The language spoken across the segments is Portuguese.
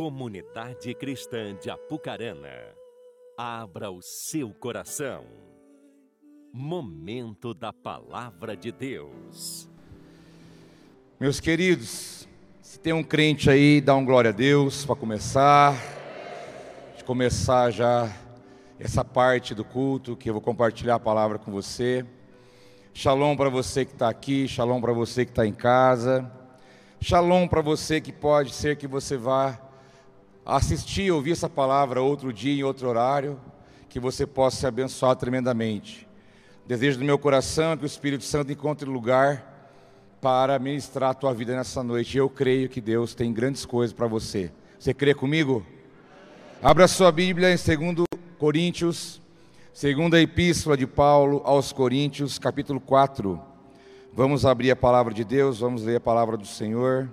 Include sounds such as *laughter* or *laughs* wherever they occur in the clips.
Comunidade Cristã de Apucarana, abra o seu coração. Momento da Palavra de Deus. Meus queridos, se tem um crente aí, dá um glória a Deus para começar. De começar já essa parte do culto que eu vou compartilhar a palavra com você. Shalom para você que está aqui, shalom para você que está em casa, shalom para você que pode ser que você vá assistir, ouvir essa palavra outro dia, em outro horário, que você possa se abençoar tremendamente. Desejo do meu coração que o Espírito Santo encontre lugar para ministrar a tua vida nessa noite. Eu creio que Deus tem grandes coisas para você. Você crê comigo? Abra sua Bíblia em 2 Coríntios, segunda epístola de Paulo aos Coríntios, capítulo 4. Vamos abrir a palavra de Deus, vamos ler a palavra do Senhor.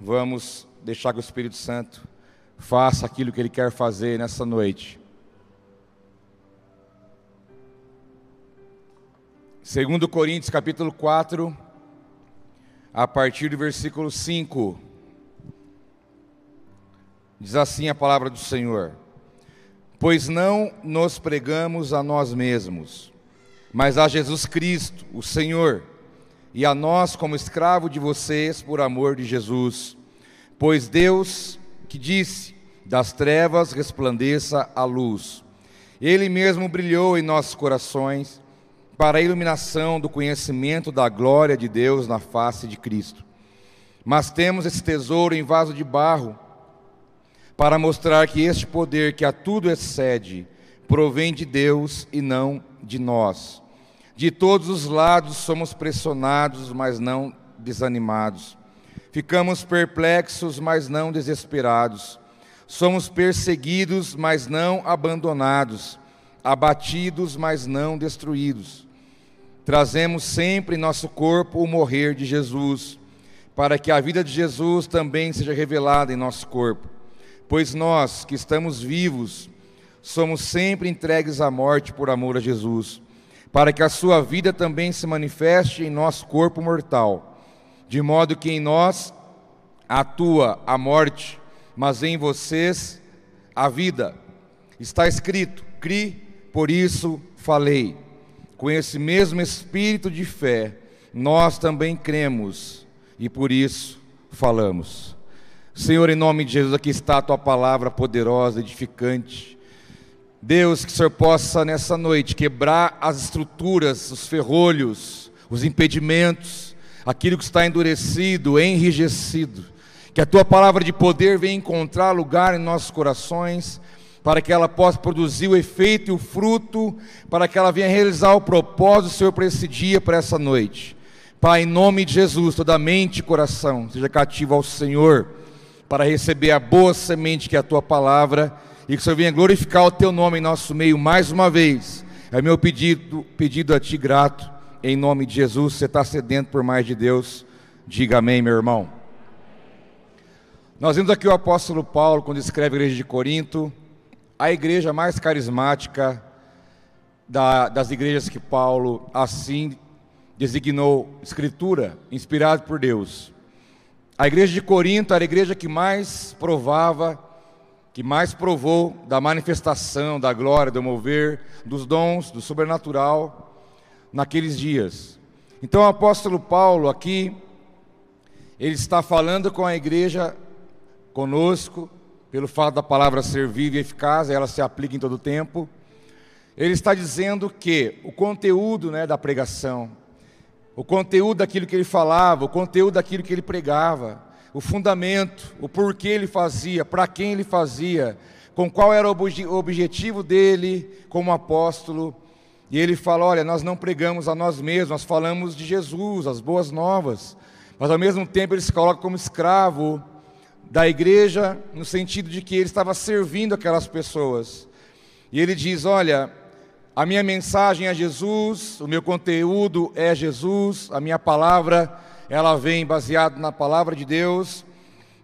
Vamos deixar que o Espírito Santo faça aquilo que ele quer fazer nessa noite. Segundo Coríntios capítulo 4, a partir do versículo 5. Diz assim a palavra do Senhor: Pois não nos pregamos a nós mesmos, mas a Jesus Cristo, o Senhor, e a nós como escravo de vocês por amor de Jesus. Pois Deus que disse: Das trevas resplandeça a luz. Ele mesmo brilhou em nossos corações para a iluminação do conhecimento da glória de Deus na face de Cristo. Mas temos esse tesouro em vaso de barro, para mostrar que este poder que a tudo excede provém de Deus e não de nós. De todos os lados somos pressionados, mas não desanimados. Ficamos perplexos, mas não desesperados. Somos perseguidos, mas não abandonados. Abatidos, mas não destruídos trazemos sempre em nosso corpo o morrer de Jesus, para que a vida de Jesus também seja revelada em nosso corpo. Pois nós, que estamos vivos, somos sempre entregues à morte por amor a Jesus, para que a sua vida também se manifeste em nosso corpo mortal, de modo que em nós atua a morte, mas em vocês a vida. Está escrito: cri, por isso falei com esse mesmo espírito de fé, nós também cremos e por isso falamos. Senhor, em nome de Jesus, aqui está a tua palavra poderosa, edificante. Deus, que o Senhor possa nessa noite quebrar as estruturas, os ferrolhos, os impedimentos, aquilo que está endurecido, enrijecido. Que a tua palavra de poder venha encontrar lugar em nossos corações para que ela possa produzir o efeito e o fruto, para que ela venha realizar o propósito Senhor para esse dia, para essa noite. Pai, em nome de Jesus, toda mente e coração seja cativo ao Senhor, para receber a boa semente que é a tua palavra, e que o Senhor venha glorificar o teu nome em nosso meio mais uma vez. É meu pedido, pedido a ti grato, em nome de Jesus. Você está sedento por mais de Deus, diga amém, meu irmão. Nós vimos aqui o apóstolo Paulo, quando escreve a igreja de Corinto, a igreja mais carismática da, das igrejas que Paulo assim designou escritura, inspirado por Deus. A igreja de Corinto era a igreja que mais provava, que mais provou da manifestação da glória, do mover, dos dons, do sobrenatural naqueles dias. Então o apóstolo Paulo aqui, ele está falando com a igreja conosco, pelo fato da palavra ser viva e eficaz, ela se aplica em todo o tempo. Ele está dizendo que o conteúdo né, da pregação, o conteúdo daquilo que ele falava, o conteúdo daquilo que ele pregava, o fundamento, o porquê ele fazia, para quem ele fazia, com qual era o objetivo dele como apóstolo. E ele fala: olha, nós não pregamos a nós mesmos, nós falamos de Jesus, as boas novas, mas ao mesmo tempo ele se coloca como escravo da igreja, no sentido de que ele estava servindo aquelas pessoas. E ele diz: Olha, a minha mensagem é Jesus, o meu conteúdo é Jesus, a minha palavra, ela vem baseada na palavra de Deus,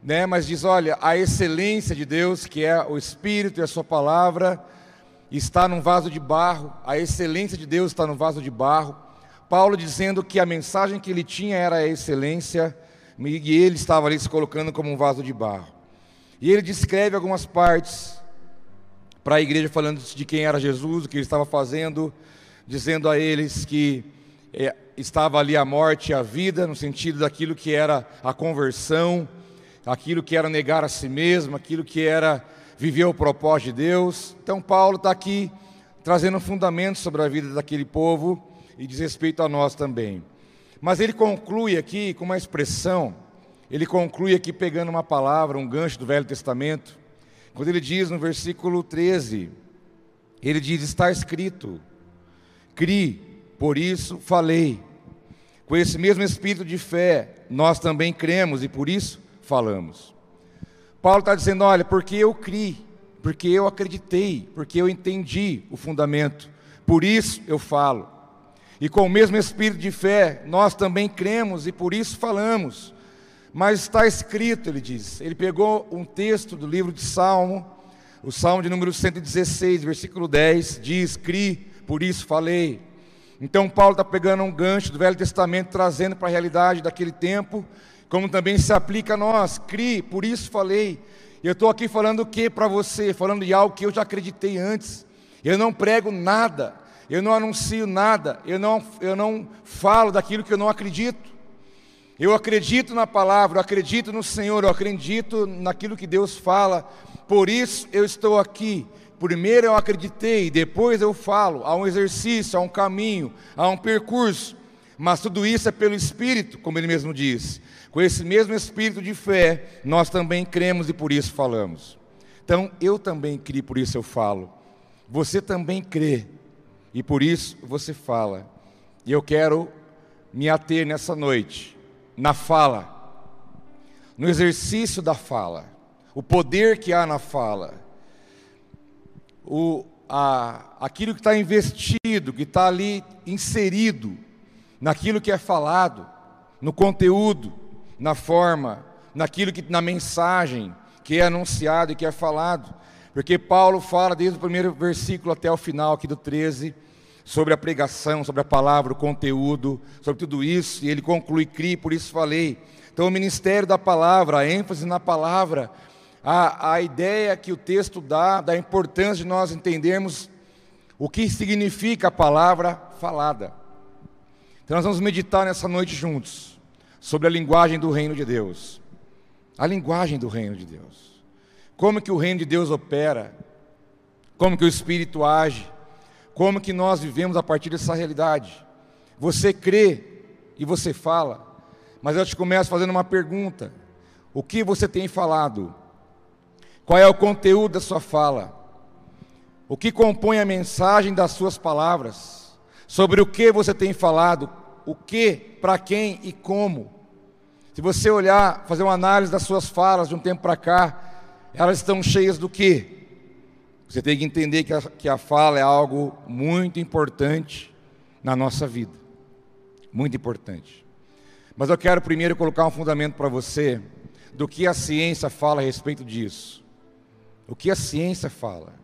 né? mas diz: Olha, a excelência de Deus, que é o Espírito e a Sua palavra, está num vaso de barro, a excelência de Deus está no vaso de barro. Paulo dizendo que a mensagem que ele tinha era a excelência e ele estava ali se colocando como um vaso de barro. E ele descreve algumas partes para a igreja, falando de quem era Jesus, o que ele estava fazendo, dizendo a eles que é, estava ali a morte e a vida, no sentido daquilo que era a conversão, aquilo que era negar a si mesmo, aquilo que era viver o propósito de Deus. Então, Paulo está aqui trazendo fundamentos sobre a vida daquele povo e diz respeito a nós também. Mas ele conclui aqui com uma expressão, ele conclui aqui pegando uma palavra, um gancho do Velho Testamento, quando ele diz no versículo 13, ele diz: Está escrito, cri, por isso falei. Com esse mesmo espírito de fé, nós também cremos e por isso falamos. Paulo está dizendo: olha, porque eu criei, porque eu acreditei, porque eu entendi o fundamento, por isso eu falo. E com o mesmo espírito de fé, nós também cremos e por isso falamos. Mas está escrito, ele diz. Ele pegou um texto do livro de Salmo, o Salmo de número 116, versículo 10, diz: Cri, por isso falei. Então, Paulo está pegando um gancho do Velho Testamento, trazendo para a realidade daquele tempo, como também se aplica a nós. Cri, por isso falei. Eu estou aqui falando o que para você? Falando de algo que eu já acreditei antes. Eu não prego nada, eu não anuncio nada, eu não, eu não falo daquilo que eu não acredito. Eu acredito na palavra, eu acredito no Senhor, eu acredito naquilo que Deus fala, por isso eu estou aqui Primeiro eu acreditei, depois eu falo. Há um exercício, há um caminho, há um percurso. Mas tudo isso é pelo Espírito, como ele mesmo diz. Com esse mesmo Espírito de fé, nós também cremos e por isso falamos. Então, eu também criei, por isso eu falo. Você também crê e por isso você fala. E eu quero me ater nessa noite na fala, no exercício da fala, o poder que há na fala o, a, aquilo que está investido, que está ali inserido naquilo que é falado, no conteúdo, na forma, naquilo que na mensagem que é anunciado e que é falado. Porque Paulo fala desde o primeiro versículo até o final aqui do 13 sobre a pregação, sobre a palavra, o conteúdo, sobre tudo isso, e ele conclui, crie, por isso falei. Então, o ministério da palavra, a ênfase na palavra, a, a ideia que o texto dá da importância de nós entendermos o que significa a palavra falada. Então nós vamos meditar nessa noite juntos sobre a linguagem do reino de Deus. A linguagem do reino de Deus. Como que o reino de Deus opera? Como que o espírito age? Como que nós vivemos a partir dessa realidade? Você crê e você fala, mas eu te começo fazendo uma pergunta: o que você tem falado? Qual é o conteúdo da sua fala? O que compõe a mensagem das suas palavras? Sobre o que você tem falado? O que, para quem e como? Se você olhar, fazer uma análise das suas falas de um tempo para cá, elas estão cheias do que? Você tem que entender que a, que a fala é algo muito importante na nossa vida. Muito importante. Mas eu quero primeiro colocar um fundamento para você do que a ciência fala a respeito disso. O que a ciência fala.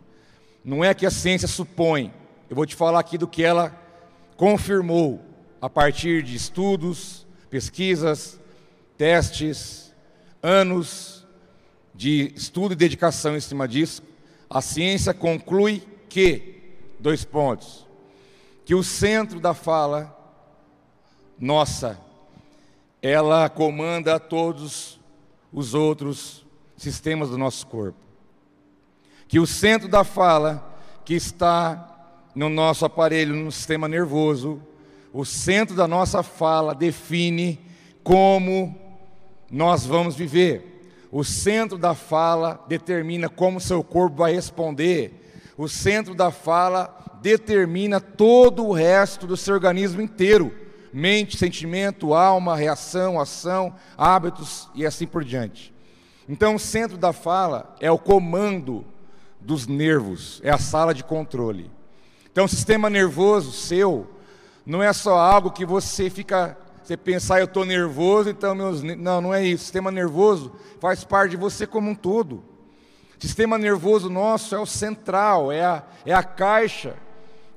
Não é que a ciência supõe. Eu vou te falar aqui do que ela confirmou a partir de estudos, pesquisas, testes, anos de estudo e dedicação em cima disso. A ciência conclui que, dois pontos, que o centro da fala nossa, ela comanda todos os outros sistemas do nosso corpo que o centro da fala, que está no nosso aparelho, no sistema nervoso, o centro da nossa fala define como nós vamos viver. O centro da fala determina como seu corpo vai responder. O centro da fala determina todo o resto do seu organismo inteiro: mente, sentimento, alma, reação, ação, hábitos e assim por diante. Então, o centro da fala é o comando dos nervos, é a sala de controle. Então, o sistema nervoso seu não é só algo que você fica, você pensar, eu estou nervoso, então meus. Não, não é isso. O sistema nervoso faz parte de você como um todo. O sistema nervoso nosso é o central, é a, é a caixa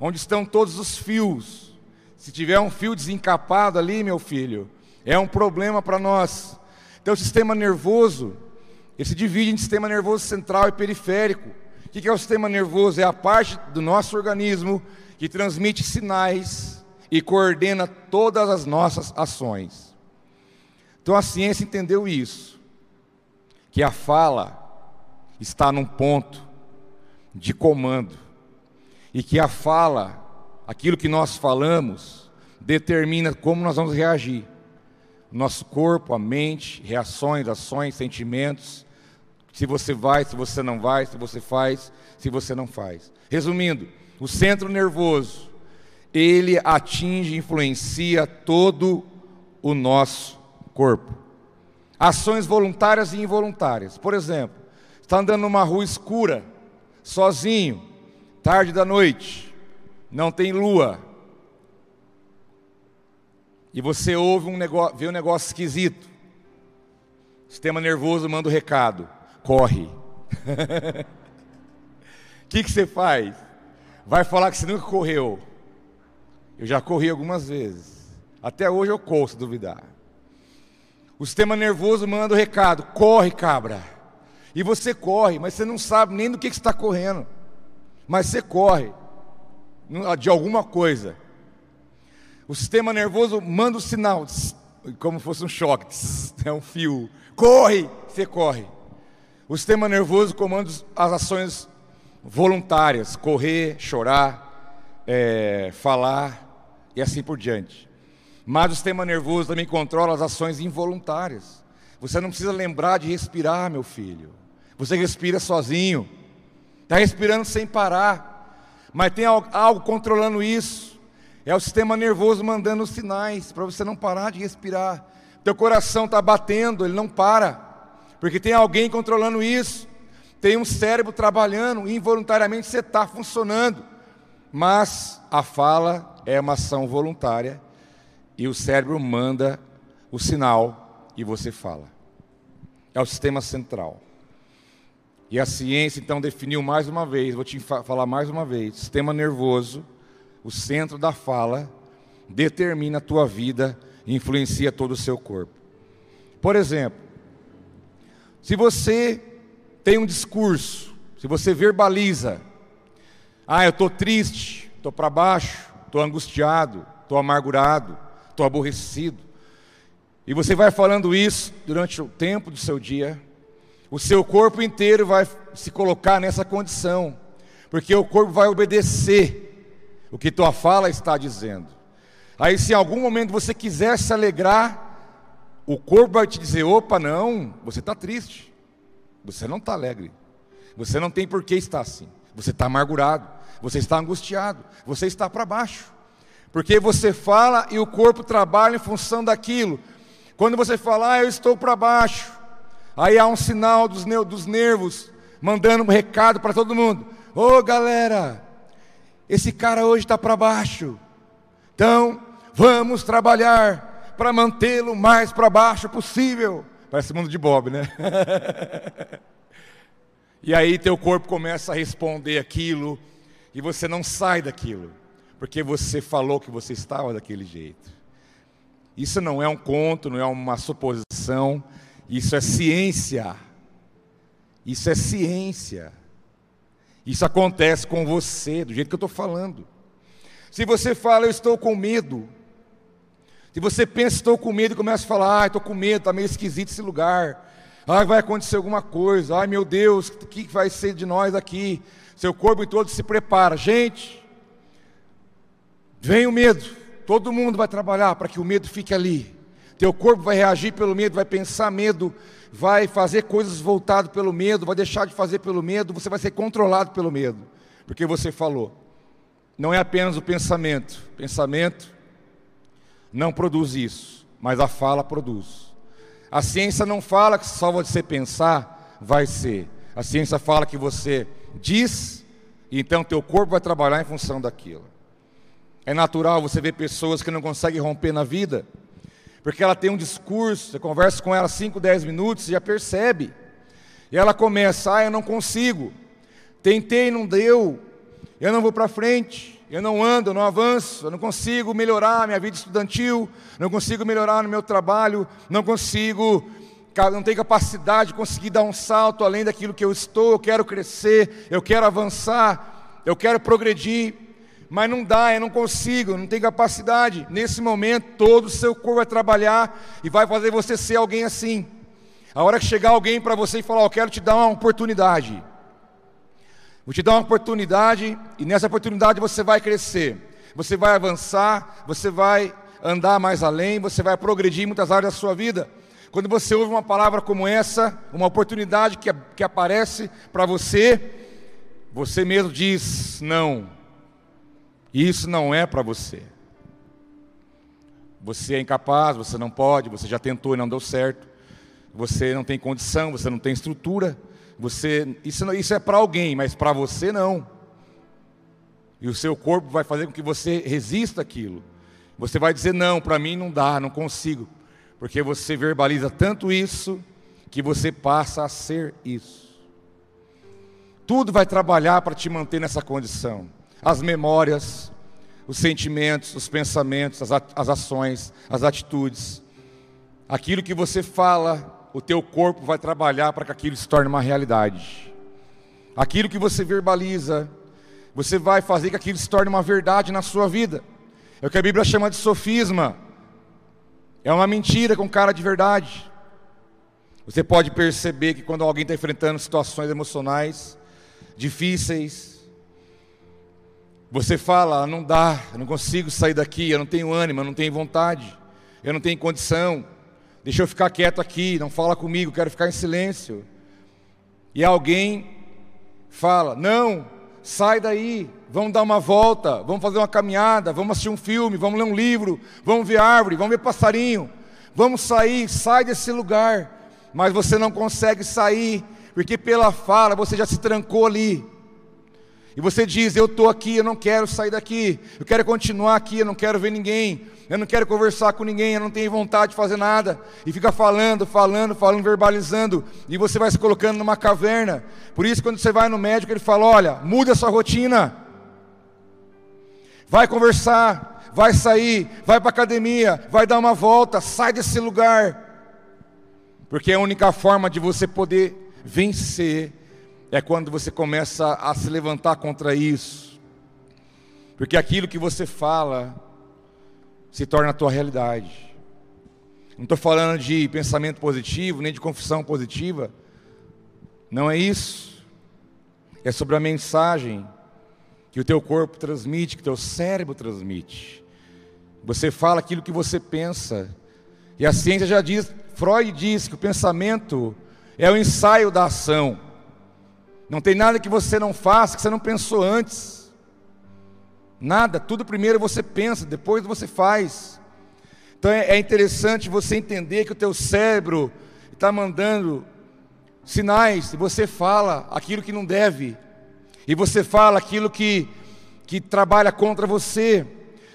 onde estão todos os fios. Se tiver um fio desencapado ali, meu filho, é um problema para nós. Então, o sistema nervoso Ele se divide em sistema nervoso central e periférico. O que é o sistema nervoso? É a parte do nosso organismo que transmite sinais e coordena todas as nossas ações. Então a ciência entendeu isso, que a fala está num ponto de comando e que a fala, aquilo que nós falamos, determina como nós vamos reagir. Nosso corpo, a mente, reações, ações, sentimentos, se você vai, se você não vai, se você faz, se você não faz. Resumindo, o centro nervoso, ele atinge e influencia todo o nosso corpo. Ações voluntárias e involuntárias. Por exemplo, está andando numa rua escura, sozinho, tarde da noite, não tem lua, e você ouve um negócio, vê um negócio esquisito. O sistema nervoso manda o um recado: corre. *laughs* O que, que você faz? Vai falar que você nunca correu. Eu já corri algumas vezes. Até hoje eu corro, se duvidar. O sistema nervoso manda o recado: corre, cabra. E você corre, mas você não sabe nem do que, que está correndo. Mas você corre de alguma coisa. O sistema nervoso manda o sinal, como fosse um choque, *laughs* é um fio. Corre, você corre. O sistema nervoso comanda as ações voluntárias, correr, chorar, é, falar e assim por diante. Mas o sistema nervoso também controla as ações involuntárias. Você não precisa lembrar de respirar, meu filho. Você respira sozinho, está respirando sem parar, mas tem algo controlando isso. É o sistema nervoso mandando sinais para você não parar de respirar. Teu coração está batendo, ele não para, porque tem alguém controlando isso. Tem um cérebro trabalhando, involuntariamente você está funcionando. Mas a fala é uma ação voluntária e o cérebro manda o sinal e você fala. É o sistema central. E a ciência então definiu mais uma vez, vou te falar mais uma vez: sistema nervoso, o centro da fala, determina a tua vida e influencia todo o seu corpo. Por exemplo, se você tem um discurso, se você verbaliza, ah, eu estou triste, estou para baixo, estou angustiado, estou amargurado, estou aborrecido, e você vai falando isso durante o tempo do seu dia, o seu corpo inteiro vai se colocar nessa condição, porque o corpo vai obedecer o que tua fala está dizendo. Aí, se em algum momento você quiser se alegrar, o corpo vai te dizer: opa, não, você está triste, você não está alegre, você não tem por que estar assim, você está amargurado, você está angustiado, você está para baixo, porque você fala e o corpo trabalha em função daquilo. Quando você fala, ah, eu estou para baixo, Aí há um sinal dos, dos nervos, mandando um recado para todo mundo: Ô oh, galera, esse cara hoje está para baixo, então vamos trabalhar para mantê-lo mais para baixo possível. Parece mundo de Bob, né? *laughs* e aí teu corpo começa a responder aquilo, e você não sai daquilo, porque você falou que você estava daquele jeito. Isso não é um conto, não é uma suposição, isso é ciência. Isso é ciência. Isso acontece com você, do jeito que eu estou falando. Se você fala, eu estou com medo. Se você pensa, estou com medo, e começa a falar, ah, estou com medo, está meio esquisito esse lugar. Ah, vai acontecer alguma coisa. Ai, meu Deus, o que vai ser de nós aqui? Seu corpo todo se prepara. Gente, vem o medo. Todo mundo vai trabalhar para que o medo fique ali. Teu corpo vai reagir pelo medo, vai pensar medo, vai fazer coisas voltado pelo medo, vai deixar de fazer pelo medo, você vai ser controlado pelo medo, porque você falou. Não é apenas o pensamento. Pensamento não produz isso, mas a fala produz. A ciência não fala que só você pensar vai ser. A ciência fala que você diz, e então teu corpo vai trabalhar em função daquilo. É natural você ver pessoas que não conseguem romper na vida, porque ela tem um discurso, você conversa com ela 5, 10 minutos e já percebe. E ela começa, ah, eu não consigo, tentei, não deu, eu não vou para frente, eu não ando, eu não avanço, eu não consigo melhorar minha vida estudantil, não consigo melhorar no meu trabalho, não consigo não tenho capacidade de conseguir dar um salto além daquilo que eu estou, eu quero crescer, eu quero avançar, eu quero progredir, mas não dá, eu não consigo, não tenho capacidade. Nesse momento, todo o seu corpo vai trabalhar e vai fazer você ser alguém assim. A hora que chegar alguém para você e falar, eu quero te dar uma oportunidade. Vou te dar uma oportunidade e nessa oportunidade você vai crescer, você vai avançar, você vai andar mais além, você vai progredir em muitas áreas da sua vida. Quando você ouve uma palavra como essa, uma oportunidade que, que aparece para você, você mesmo diz: não, isso não é para você. Você é incapaz, você não pode, você já tentou e não deu certo, você não tem condição, você não tem estrutura, você isso, isso é para alguém, mas para você não. E o seu corpo vai fazer com que você resista aquilo. Você vai dizer: não, para mim não dá, não consigo. Porque você verbaliza tanto isso que você passa a ser isso. Tudo vai trabalhar para te manter nessa condição. As memórias, os sentimentos, os pensamentos, as, as ações, as atitudes. Aquilo que você fala, o teu corpo vai trabalhar para que aquilo se torne uma realidade. Aquilo que você verbaliza, você vai fazer que aquilo se torne uma verdade na sua vida. É o que a Bíblia chama de sofisma. É uma mentira com cara de verdade. Você pode perceber que quando alguém está enfrentando situações emocionais difíceis, você fala: ah, não dá, eu não consigo sair daqui, eu não tenho ânimo, eu não tenho vontade, eu não tenho condição, deixa eu ficar quieto aqui, não fala comigo, quero ficar em silêncio. E alguém fala: não, sai daí, vamos dar uma volta, vamos fazer uma caminhada, vamos assistir um filme, vamos ler um livro, vamos ver árvore, vamos ver passarinho, vamos sair, sai desse lugar. Mas você não consegue sair, porque pela fala você já se trancou ali. E você diz: Eu estou aqui, eu não quero sair daqui, eu quero continuar aqui, eu não quero ver ninguém, eu não quero conversar com ninguém, eu não tenho vontade de fazer nada. E fica falando, falando, falando, verbalizando, e você vai se colocando numa caverna. Por isso, quando você vai no médico, ele fala: Olha, muda a sua rotina, vai conversar, vai sair, vai para a academia, vai dar uma volta, sai desse lugar. Porque é a única forma de você poder vencer é quando você começa a se levantar contra isso. Porque aquilo que você fala se torna a tua realidade. Não estou falando de pensamento positivo, nem de confissão positiva. Não é isso. É sobre a mensagem que o teu corpo transmite, que o teu cérebro transmite. Você fala aquilo que você pensa. E a ciência já diz, Freud diz que o pensamento é o ensaio da ação. Não tem nada que você não faça que você não pensou antes. Nada, tudo primeiro você pensa, depois você faz. Então é, é interessante você entender que o teu cérebro está mandando sinais, e você fala aquilo que não deve, e você fala aquilo que, que trabalha contra você,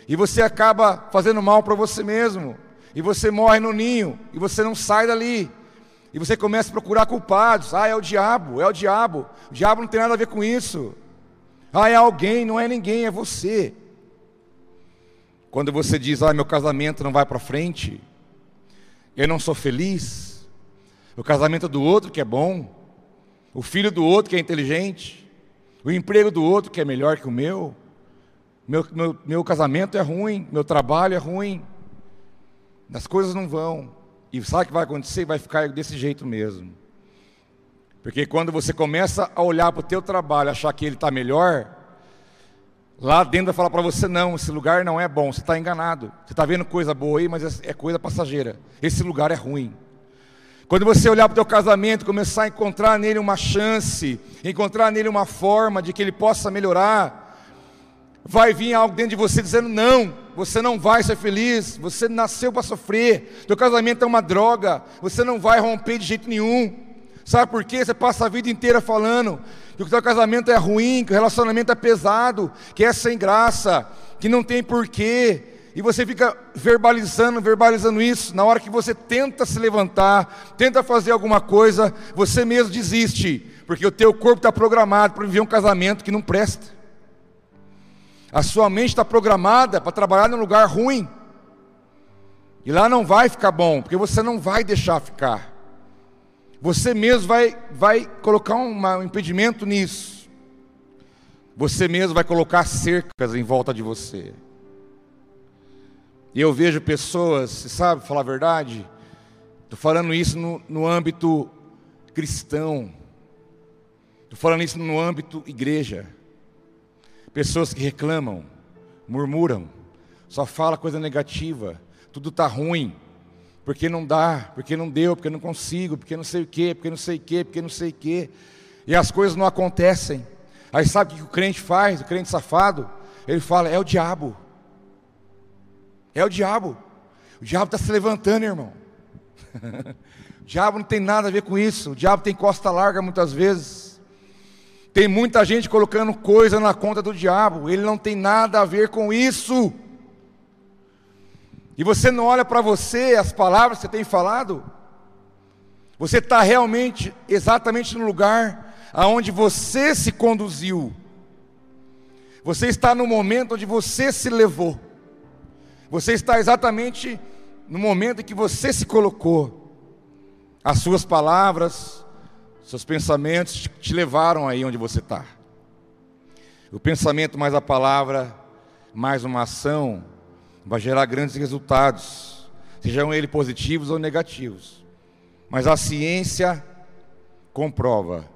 e você acaba fazendo mal para você mesmo, e você morre no ninho, e você não sai dali. E você começa a procurar culpados. Ah, é o diabo, é o diabo. O diabo não tem nada a ver com isso. Ah, é alguém, não é ninguém, é você. Quando você diz, ah, meu casamento não vai para frente, eu não sou feliz, o casamento do outro que é bom, o filho do outro que é inteligente, o emprego do outro que é melhor que o meu, meu, meu, meu casamento é ruim, meu trabalho é ruim, as coisas não vão. E sabe o que vai acontecer? Vai ficar desse jeito mesmo. Porque quando você começa a olhar para o teu trabalho, achar que ele está melhor, lá dentro vai falar para você, não, esse lugar não é bom, você está enganado. Você está vendo coisa boa aí, mas é, é coisa passageira. Esse lugar é ruim. Quando você olhar para o teu casamento, começar a encontrar nele uma chance, encontrar nele uma forma de que ele possa melhorar, vai vir algo dentro de você dizendo: não, você não vai ser feliz, você nasceu para sofrer, teu casamento é uma droga, você não vai romper de jeito nenhum. Sabe por quê? Você passa a vida inteira falando que o teu casamento é ruim, que o relacionamento é pesado, que é sem graça, que não tem porquê. E você fica verbalizando, verbalizando isso. Na hora que você tenta se levantar, tenta fazer alguma coisa, você mesmo desiste, porque o teu corpo está programado para viver um casamento que não presta. A sua mente está programada para trabalhar num lugar ruim. E lá não vai ficar bom, porque você não vai deixar ficar. Você mesmo vai, vai colocar um impedimento nisso. Você mesmo vai colocar cercas em volta de você. E eu vejo pessoas, você sabe falar a verdade? Estou falando isso no, no âmbito cristão. Estou falando isso no âmbito igreja. Pessoas que reclamam, murmuram, só fala coisa negativa, tudo está ruim, porque não dá, porque não deu, porque não consigo, porque não sei o quê, porque não sei o quê, porque não sei o quê. E as coisas não acontecem. Aí sabe o que o crente faz, o crente safado? Ele fala, é o diabo. É o diabo. O diabo está se levantando, irmão. *laughs* o diabo não tem nada a ver com isso. O diabo tem costa larga muitas vezes. Tem muita gente colocando coisa na conta do diabo. Ele não tem nada a ver com isso. E você não olha para você, as palavras que você tem falado. Você está realmente, exatamente no lugar aonde você se conduziu. Você está no momento onde você se levou. Você está exatamente no momento em que você se colocou. As suas palavras, seus pensamentos te levaram aí onde você está. O pensamento mais a palavra, mais uma ação, vai gerar grandes resultados, sejam eles positivos ou negativos. Mas a ciência comprova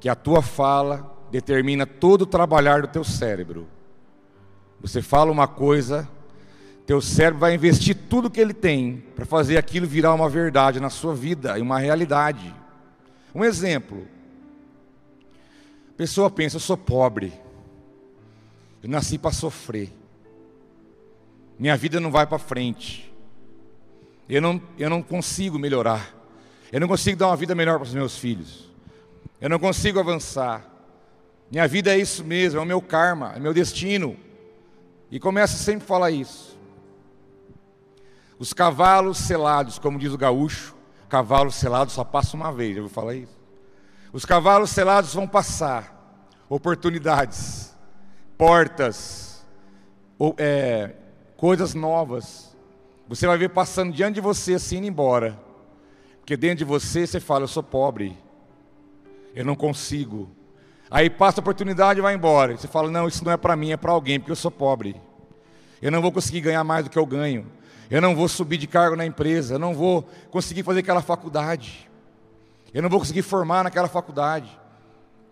que a tua fala determina todo o trabalhar do teu cérebro. Você fala uma coisa, teu cérebro vai investir tudo que ele tem para fazer aquilo virar uma verdade na sua vida e uma realidade. Um exemplo. A pessoa pensa, eu sou pobre. Eu nasci para sofrer. Minha vida não vai para frente. Eu não, eu não consigo melhorar. Eu não consigo dar uma vida melhor para os meus filhos. Eu não consigo avançar. Minha vida é isso mesmo, é o meu karma, é o meu destino. E começa sempre a falar isso. Os cavalos selados, como diz o gaúcho, cavalo selado só passa uma vez, eu vou falar isso. Os cavalos selados vão passar, oportunidades, portas, ou, é, coisas novas. Você vai ver passando diante de você assim indo embora. Porque dentro de você você fala, eu sou pobre, eu não consigo. Aí passa a oportunidade e vai embora. Você fala, não, isso não é para mim, é para alguém, porque eu sou pobre. Eu não vou conseguir ganhar mais do que eu ganho eu não vou subir de cargo na empresa, eu não vou conseguir fazer aquela faculdade, eu não vou conseguir formar naquela faculdade.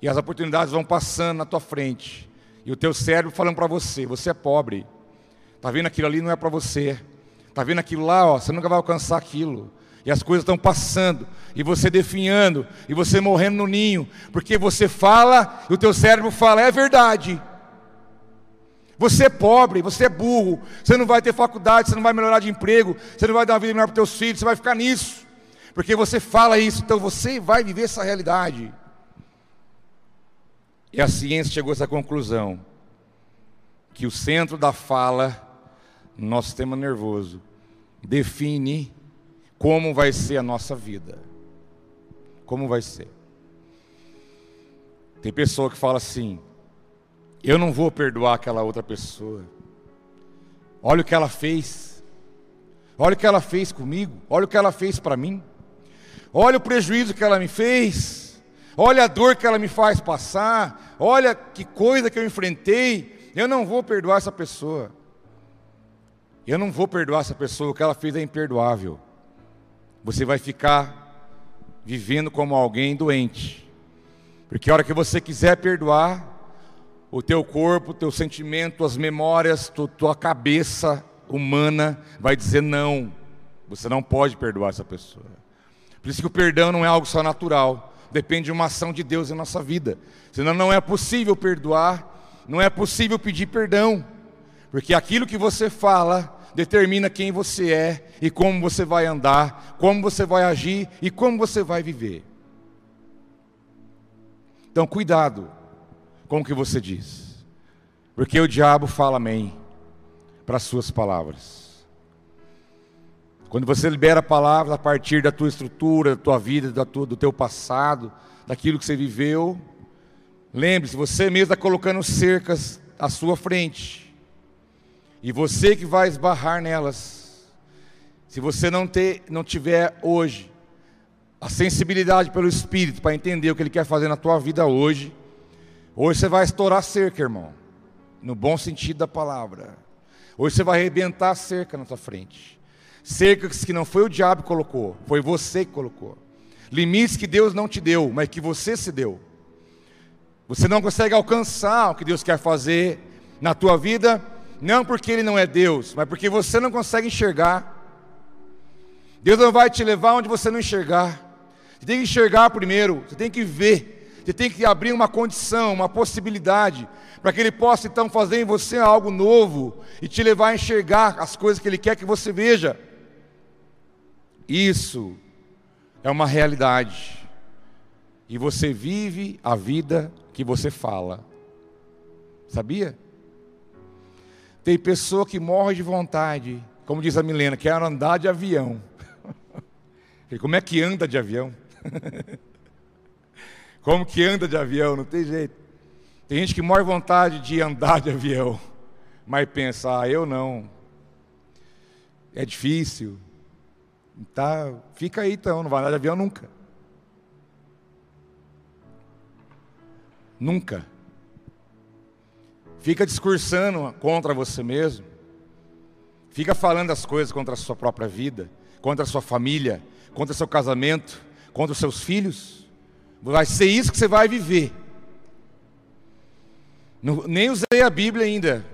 E as oportunidades vão passando na tua frente, e o teu cérebro falando para você: você é pobre, está vendo aquilo ali não é para você, está vendo aquilo lá, ó, você nunca vai alcançar aquilo. E as coisas estão passando, e você definhando, e você morrendo no ninho, porque você fala e o teu cérebro fala, é verdade. Você é pobre, você é burro, você não vai ter faculdade, você não vai melhorar de emprego, você não vai dar uma vida melhor para os teus filhos, você vai ficar nisso. Porque você fala isso, então você vai viver essa realidade. E a ciência chegou a essa conclusão: que o centro da fala, no nosso sistema nervoso, define como vai ser a nossa vida. Como vai ser. Tem pessoa que fala assim: eu não vou perdoar aquela outra pessoa. Olha o que ela fez. Olha o que ela fez comigo. Olha o que ela fez para mim. Olha o prejuízo que ela me fez. Olha a dor que ela me faz passar. Olha que coisa que eu enfrentei. Eu não vou perdoar essa pessoa. Eu não vou perdoar essa pessoa. O que ela fez é imperdoável. Você vai ficar vivendo como alguém doente. Porque a hora que você quiser perdoar, o teu corpo, o teu sentimento, as memórias, tu, tua cabeça humana vai dizer não. Você não pode perdoar essa pessoa. Por isso que o perdão não é algo só natural, depende de uma ação de Deus em nossa vida. Senão não é possível perdoar, não é possível pedir perdão, porque aquilo que você fala determina quem você é e como você vai andar, como você vai agir e como você vai viver. Então, cuidado com o que você diz. Porque o diabo fala amém para as suas palavras. Quando você libera palavras a partir da tua estrutura, da tua vida, da tua, do teu passado, daquilo que você viveu, lembre-se, você mesmo está colocando cercas à sua frente. E você que vai esbarrar nelas. Se você não, ter, não tiver hoje a sensibilidade pelo Espírito para entender o que Ele quer fazer na tua vida hoje, hoje você vai estourar cerca, irmão, no bom sentido da palavra. Hoje você vai arrebentar a cerca na tua frente. Cercas que não foi o diabo que colocou, foi você que colocou. Limites que Deus não te deu, mas que você se deu. Você não consegue alcançar o que Deus quer fazer na tua vida, não porque Ele não é Deus, mas porque você não consegue enxergar. Deus não vai te levar onde você não enxergar. Você tem que enxergar primeiro, você tem que ver, você tem que abrir uma condição, uma possibilidade, para que Ele possa então fazer em você algo novo e te levar a enxergar as coisas que Ele quer que você veja. Isso é uma realidade. E você vive a vida que você fala. Sabia? Tem pessoa que morre de vontade, como diz a Milena, quer andar de avião. *laughs* Como é que anda de avião? *laughs* Como que anda de avião? Não tem jeito. Tem gente que morre vontade de andar de avião, mas pensa, ah, eu não. É difícil. Tá, fica aí então, não vai andar de avião nunca. Nunca. Fica discursando contra você mesmo. Fica falando as coisas contra a sua própria vida, contra a sua família, contra o seu casamento, contra os seus filhos. Vai ser isso que você vai viver. Não, nem usei a Bíblia ainda.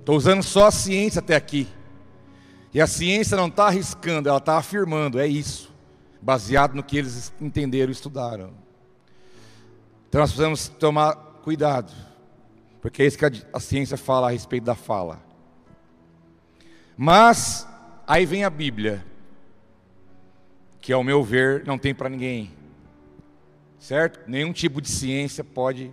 Estou usando só a ciência até aqui. E a ciência não está arriscando, ela está afirmando, é isso. Baseado no que eles entenderam e estudaram. Então nós precisamos tomar cuidado. Porque é isso que a, a ciência fala a respeito da fala. Mas, aí vem a Bíblia que ao meu ver não tem para ninguém. Certo? Nenhum tipo de ciência pode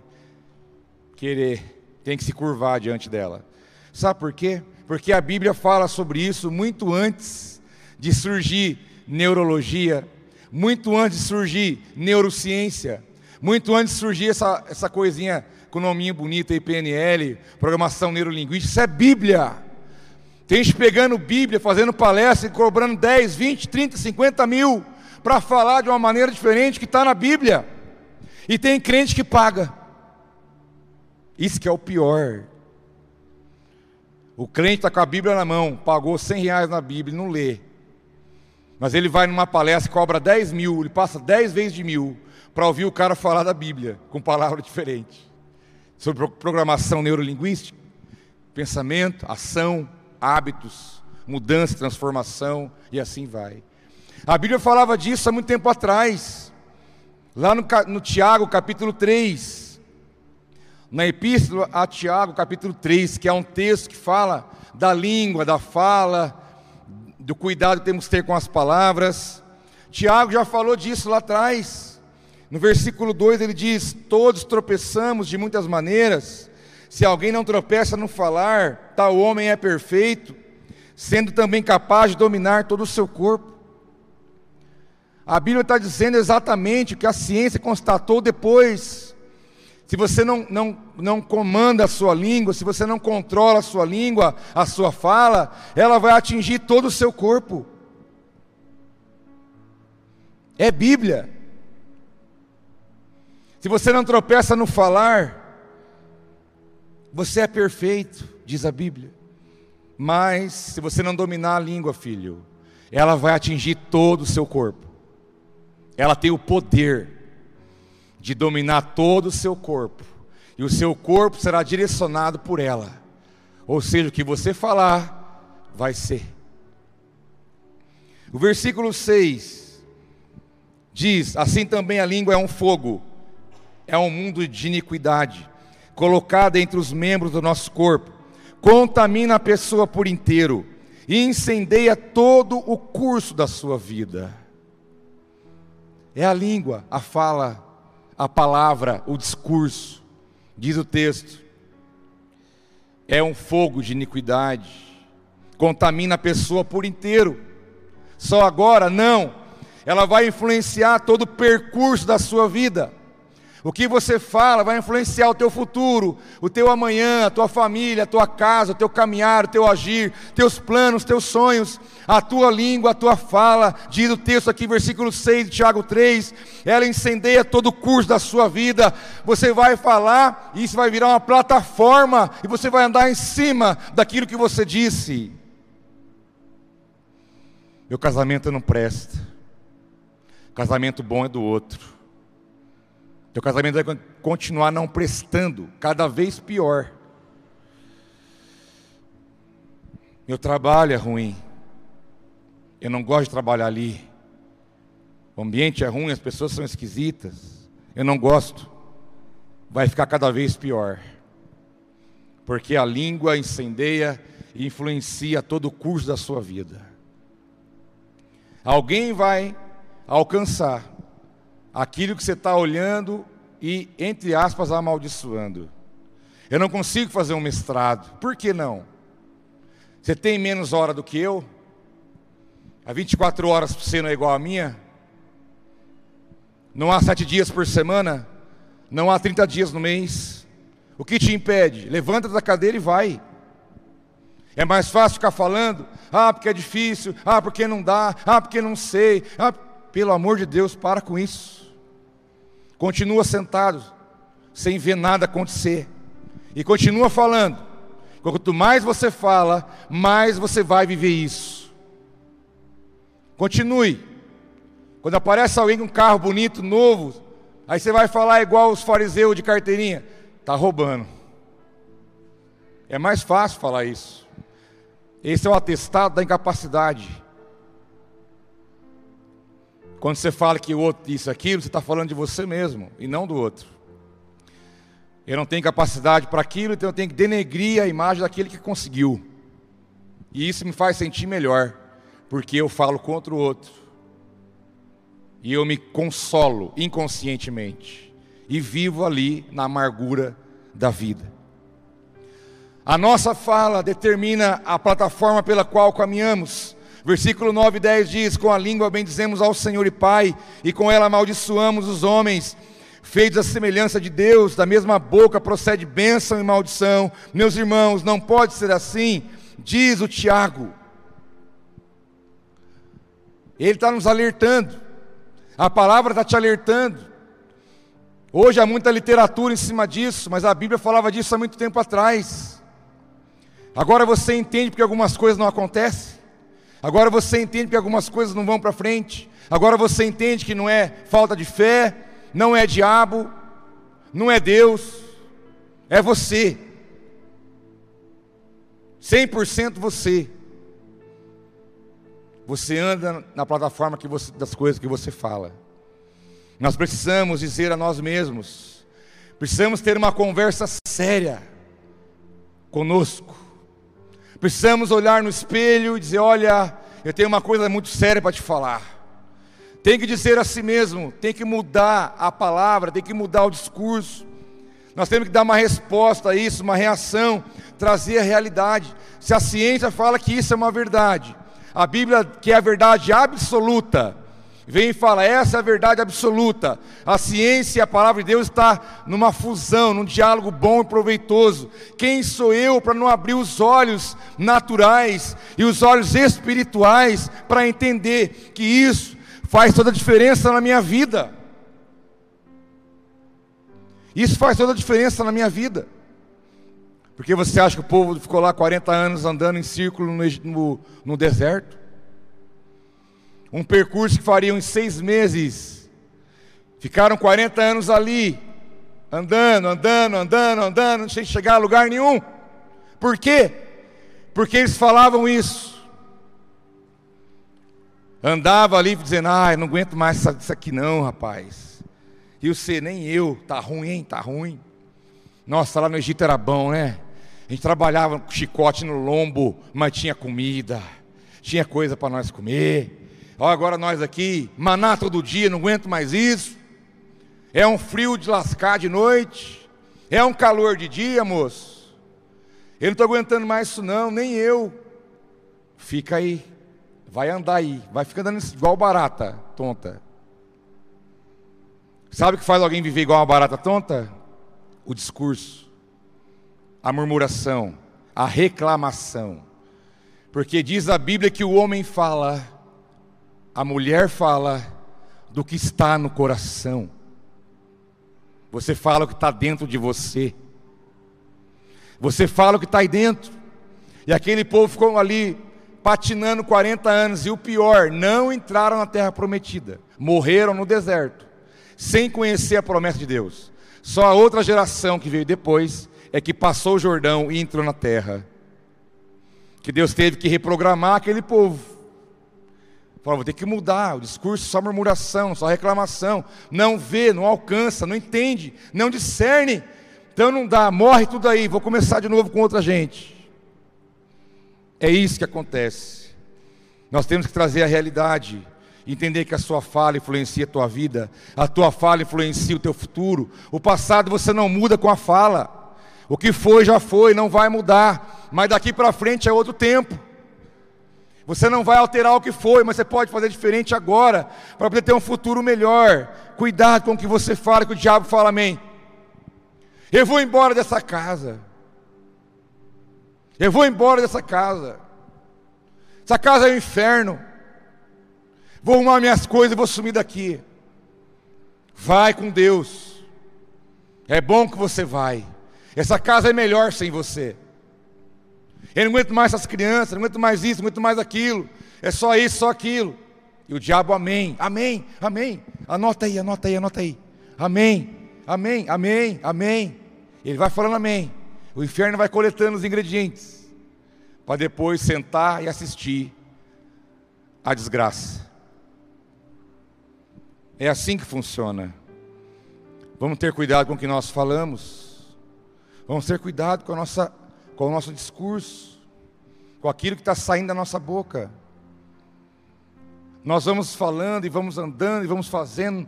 querer, tem que se curvar diante dela. Sabe por quê? Porque a Bíblia fala sobre isso muito antes de surgir neurologia, muito antes de surgir neurociência, muito antes de surgir essa, essa coisinha com nominho bonito aí, PNL, programação neurolinguística, isso é Bíblia. Tem gente pegando Bíblia, fazendo palestra e cobrando 10, 20, 30, 50 mil para falar de uma maneira diferente que está na Bíblia. E tem crente que paga. Isso que é o pior. O crente está com a Bíblia na mão, pagou 100 reais na Bíblia não lê. Mas ele vai numa palestra cobra 10 mil, ele passa 10 vezes de mil para ouvir o cara falar da Bíblia, com palavras diferentes. Sobre programação neurolinguística, pensamento, ação, hábitos, mudança, transformação e assim vai. A Bíblia falava disso há muito tempo atrás, lá no, no Tiago, capítulo 3, na Epístola a Tiago, capítulo 3, que é um texto que fala da língua, da fala, do cuidado que temos que ter com as palavras. Tiago já falou disso lá atrás. No versículo 2 ele diz: Todos tropeçamos de muitas maneiras, se alguém não tropeça no falar, tal homem é perfeito, sendo também capaz de dominar todo o seu corpo. A Bíblia está dizendo exatamente o que a ciência constatou depois. Se você não, não, não comanda a sua língua, se você não controla a sua língua, a sua fala, ela vai atingir todo o seu corpo. É Bíblia. Se você não tropeça no falar, você é perfeito, diz a Bíblia. Mas se você não dominar a língua, filho, ela vai atingir todo o seu corpo. Ela tem o poder de dominar todo o seu corpo. E o seu corpo será direcionado por ela. Ou seja, o que você falar, vai ser. O versículo 6 diz: Assim também a língua é um fogo, é um mundo de iniquidade colocada entre os membros do nosso corpo, contamina a pessoa por inteiro e incendeia todo o curso da sua vida. É a língua, a fala, a palavra, o discurso, diz o texto. É um fogo de iniquidade, contamina a pessoa por inteiro. Só agora, não, ela vai influenciar todo o percurso da sua vida O que você fala vai influenciar o teu futuro, o teu amanhã, a tua família, a tua casa, o teu caminhar, o teu agir, teus planos, teus sonhos, a tua língua, a tua fala. Diz o texto aqui, versículo 6 de Tiago 3, ela incendeia todo o curso da sua vida. Você vai falar e isso vai virar uma plataforma e você vai andar em cima daquilo que você disse. Meu casamento não presta. Casamento bom é do outro. Teu casamento vai continuar não prestando, cada vez pior. Meu trabalho é ruim. Eu não gosto de trabalhar ali. O ambiente é ruim, as pessoas são esquisitas. Eu não gosto. Vai ficar cada vez pior. Porque a língua incendeia e influencia todo o curso da sua vida. Alguém vai alcançar aquilo que você está olhando e, entre aspas, amaldiçoando. Eu não consigo fazer um mestrado. Por que não? Você tem menos hora do que eu? A 24 horas para você não é igual a minha? Não há sete dias por semana? Não há 30 dias no mês? O que te impede? Levanta da cadeira e vai. É mais fácil ficar falando, ah, porque é difícil, ah, porque não dá, ah, porque não sei. Ah, pelo amor de Deus, para com isso. Continua sentado, sem ver nada acontecer. E continua falando. Quanto mais você fala, mais você vai viver isso. Continue. Quando aparece alguém com um carro bonito, novo, aí você vai falar igual os fariseus de carteirinha: está roubando. É mais fácil falar isso. Esse é o atestado da incapacidade. Quando você fala que o outro disse aquilo, você está falando de você mesmo e não do outro. Eu não tenho capacidade para aquilo, então eu tenho que denegrir a imagem daquele que conseguiu. E isso me faz sentir melhor, porque eu falo contra o outro. E eu me consolo inconscientemente. E vivo ali na amargura da vida. A nossa fala determina a plataforma pela qual caminhamos. Versículo 9 e 10 diz: Com a língua bendizemos ao Senhor e Pai, e com ela amaldiçoamos os homens, feitos à semelhança de Deus, da mesma boca procede bênção e maldição. Meus irmãos, não pode ser assim, diz o Tiago. Ele está nos alertando, a palavra está te alertando. Hoje há muita literatura em cima disso, mas a Bíblia falava disso há muito tempo atrás. Agora você entende porque algumas coisas não acontecem? Agora você entende que algumas coisas não vão para frente. Agora você entende que não é falta de fé, não é diabo, não é Deus, é você. 100% você. Você anda na plataforma que você, das coisas que você fala. Nós precisamos dizer a nós mesmos, precisamos ter uma conversa séria conosco Precisamos olhar no espelho e dizer: Olha, eu tenho uma coisa muito séria para te falar. Tem que dizer a si mesmo, tem que mudar a palavra, tem que mudar o discurso. Nós temos que dar uma resposta a isso, uma reação, trazer a realidade. Se a ciência fala que isso é uma verdade, a Bíblia que é a verdade absoluta, vem e fala: essa é a verdade absoluta. A ciência e a palavra de Deus está numa fusão, num diálogo bom e proveitoso. Quem sou eu para não abrir os olhos naturais e os olhos espirituais para entender que isso faz toda a diferença na minha vida? Isso faz toda a diferença na minha vida. Porque você acha que o povo ficou lá 40 anos andando em círculo no, no, no deserto? Um percurso que fariam em seis meses. Ficaram 40 anos ali, andando, andando, andando, andando, sem chegar a lugar nenhum. Por quê? Porque eles falavam isso. Andava ali dizendo, ah, não aguento mais isso aqui não, rapaz. E você, nem eu, tá ruim, hein? Tá ruim. Nossa, lá no Egito era bom, né? A gente trabalhava com chicote no lombo, mas tinha comida, tinha coisa para nós comer. Ó, agora nós aqui, maná todo dia, não aguento mais isso. É um frio de lascar de noite. É um calor de dia, moço. Eu não estou aguentando mais isso, não, nem eu. Fica aí. Vai andar aí. Vai ficar andando igual barata, tonta. Sabe o que faz alguém viver igual uma barata tonta? O discurso, a murmuração, a reclamação. Porque diz a Bíblia que o homem fala, a mulher fala do que está no coração. Você fala o que está dentro de você. Você fala o que está aí dentro. E aquele povo ficou ali patinando 40 anos. E o pior, não entraram na terra prometida. Morreram no deserto, sem conhecer a promessa de Deus. Só a outra geração que veio depois é que passou o Jordão e entrou na terra. Que Deus teve que reprogramar aquele povo. Falou, vou ter que mudar o discurso, só murmuração, só reclamação. Não vê, não alcança, não entende, não discerne. Então não dá, morre tudo aí, vou começar de novo com outra gente. É isso que acontece. Nós temos que trazer a realidade, entender que a sua fala influencia a tua vida, a tua fala influencia o teu futuro. O passado você não muda com a fala. O que foi já foi, não vai mudar, mas daqui para frente é outro tempo. Você não vai alterar o que foi, mas você pode fazer diferente agora, para poder ter um futuro melhor. Cuidado com o que você fala, que o diabo fala amém. Eu vou embora dessa casa. Eu vou embora dessa casa. Essa casa é o um inferno. Vou arrumar minhas coisas e vou sumir daqui. Vai com Deus. É bom que você vai. Essa casa é melhor sem você. Eu não aguento mais essas crianças, não aguento mais isso, não aguento mais aquilo. É só isso, só aquilo. E o diabo, amém, amém, amém. Anota aí, anota aí, anota aí. Amém, amém, amém, amém. Ele vai falando amém. O inferno vai coletando os ingredientes para depois sentar e assistir a desgraça. É assim que funciona. Vamos ter cuidado com o que nós falamos. Vamos ter cuidado com, a nossa, com o nosso discurso, com aquilo que está saindo da nossa boca. Nós vamos falando e vamos andando e vamos fazendo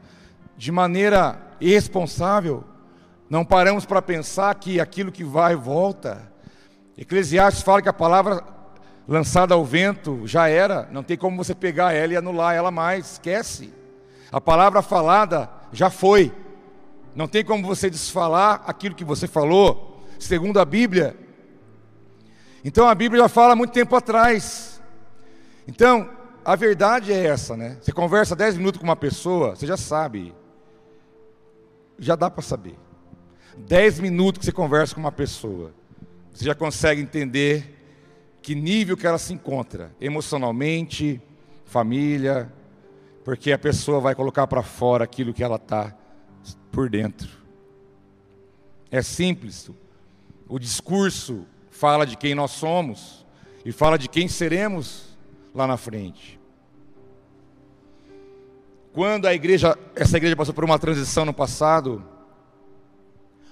de maneira irresponsável não paramos para pensar que aquilo que vai volta. Eclesiastes fala que a palavra lançada ao vento já era, não tem como você pegar ela e anular ela mais, esquece. A palavra falada já foi. Não tem como você desfalar aquilo que você falou, segundo a Bíblia. Então a Bíblia já fala muito tempo atrás. Então, a verdade é essa, né? Você conversa 10 minutos com uma pessoa, você já sabe. Já dá para saber. Dez minutos que você conversa com uma pessoa, você já consegue entender que nível que ela se encontra, emocionalmente, família, porque a pessoa vai colocar para fora aquilo que ela está por dentro. É simples. O discurso fala de quem nós somos e fala de quem seremos lá na frente. Quando a igreja, essa igreja passou por uma transição no passado,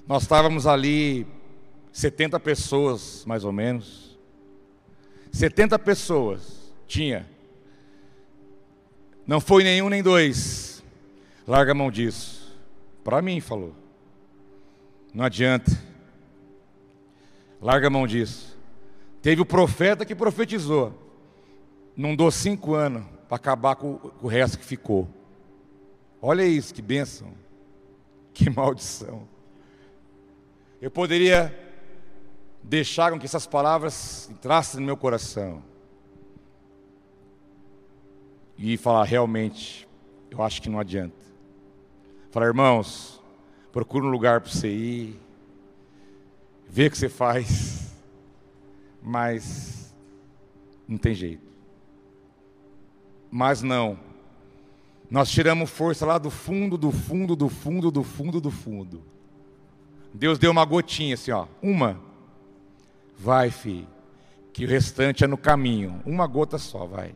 nós estávamos ali, 70 pessoas, mais ou menos. 70 pessoas tinha. Não foi nenhum nem dois. Larga a mão disso. Para mim, falou. Não adianta. Larga a mão disso. Teve o profeta que profetizou. Não dou cinco anos para acabar com, o resto que ficou. Olha isso, que bênção. Que *laughs* maldição. Eu poderia deixar com que essas palavras entrassem no meu coração e falar realmente, eu acho que não adianta. Falar, irmãos, procura um lugar para você ir, vê o que você faz, mas não tem jeito. Mas não. Nós tiramos força lá do fundo, do fundo, do fundo, do fundo, do fundo. Deus deu uma gotinha assim, ó, uma. Vai, filho, que o restante é no caminho. Uma gota só, vai.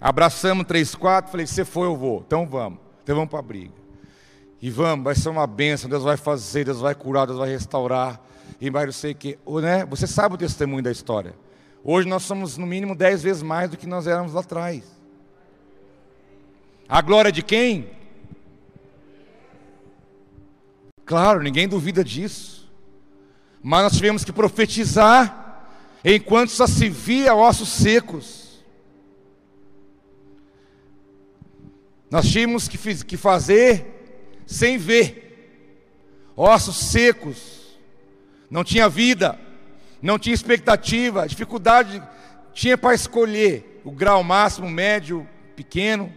Abraçamos três, quatro, falei, você foi, eu vou. Então vamos. Então vamos para a briga. E vamos, vai ser uma bênção, Deus vai fazer, Deus vai curar, Deus vai restaurar. E vai o que. Né? Você sabe o testemunho da história. Hoje nós somos no mínimo dez vezes mais do que nós éramos lá atrás. A glória de quem? Claro, ninguém duvida disso. Mas nós tivemos que profetizar enquanto só se via ossos secos. Nós tínhamos que fazer sem ver, ossos secos, não tinha vida, não tinha expectativa, dificuldade tinha para escolher o grau máximo, médio, pequeno.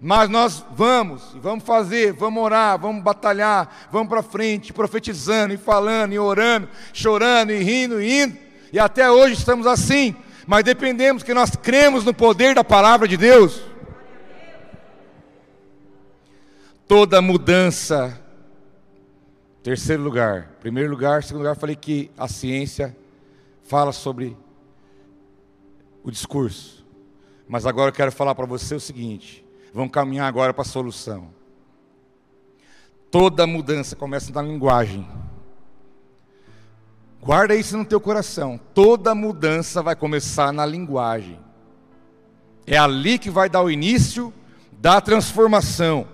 Mas nós vamos, vamos fazer, vamos orar, vamos batalhar, vamos para frente, profetizando e falando e orando, chorando e rindo e indo. E até hoje estamos assim, mas dependemos que nós cremos no poder da palavra de Deus. Toda mudança, terceiro lugar, primeiro lugar, segundo lugar, falei que a ciência fala sobre o discurso. Mas agora eu quero falar para você o seguinte: vamos caminhar agora para a solução. Toda mudança começa na linguagem. Guarda isso no teu coração. Toda mudança vai começar na linguagem. É ali que vai dar o início da transformação.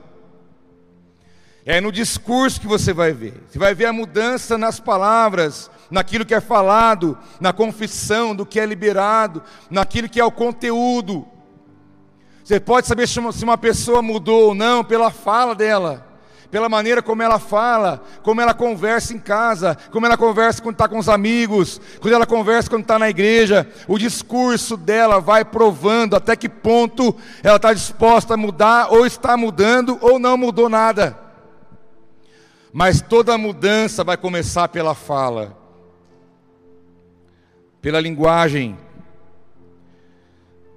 É no discurso que você vai ver. Você vai ver a mudança nas palavras, naquilo que é falado, na confissão do que é liberado, naquilo que é o conteúdo. Você pode saber se uma pessoa mudou ou não pela fala dela, pela maneira como ela fala, como ela conversa em casa, como ela conversa quando está com os amigos, quando ela conversa quando está na igreja. O discurso dela vai provando até que ponto ela está disposta a mudar, ou está mudando, ou não mudou nada. Mas toda mudança vai começar pela fala pela linguagem.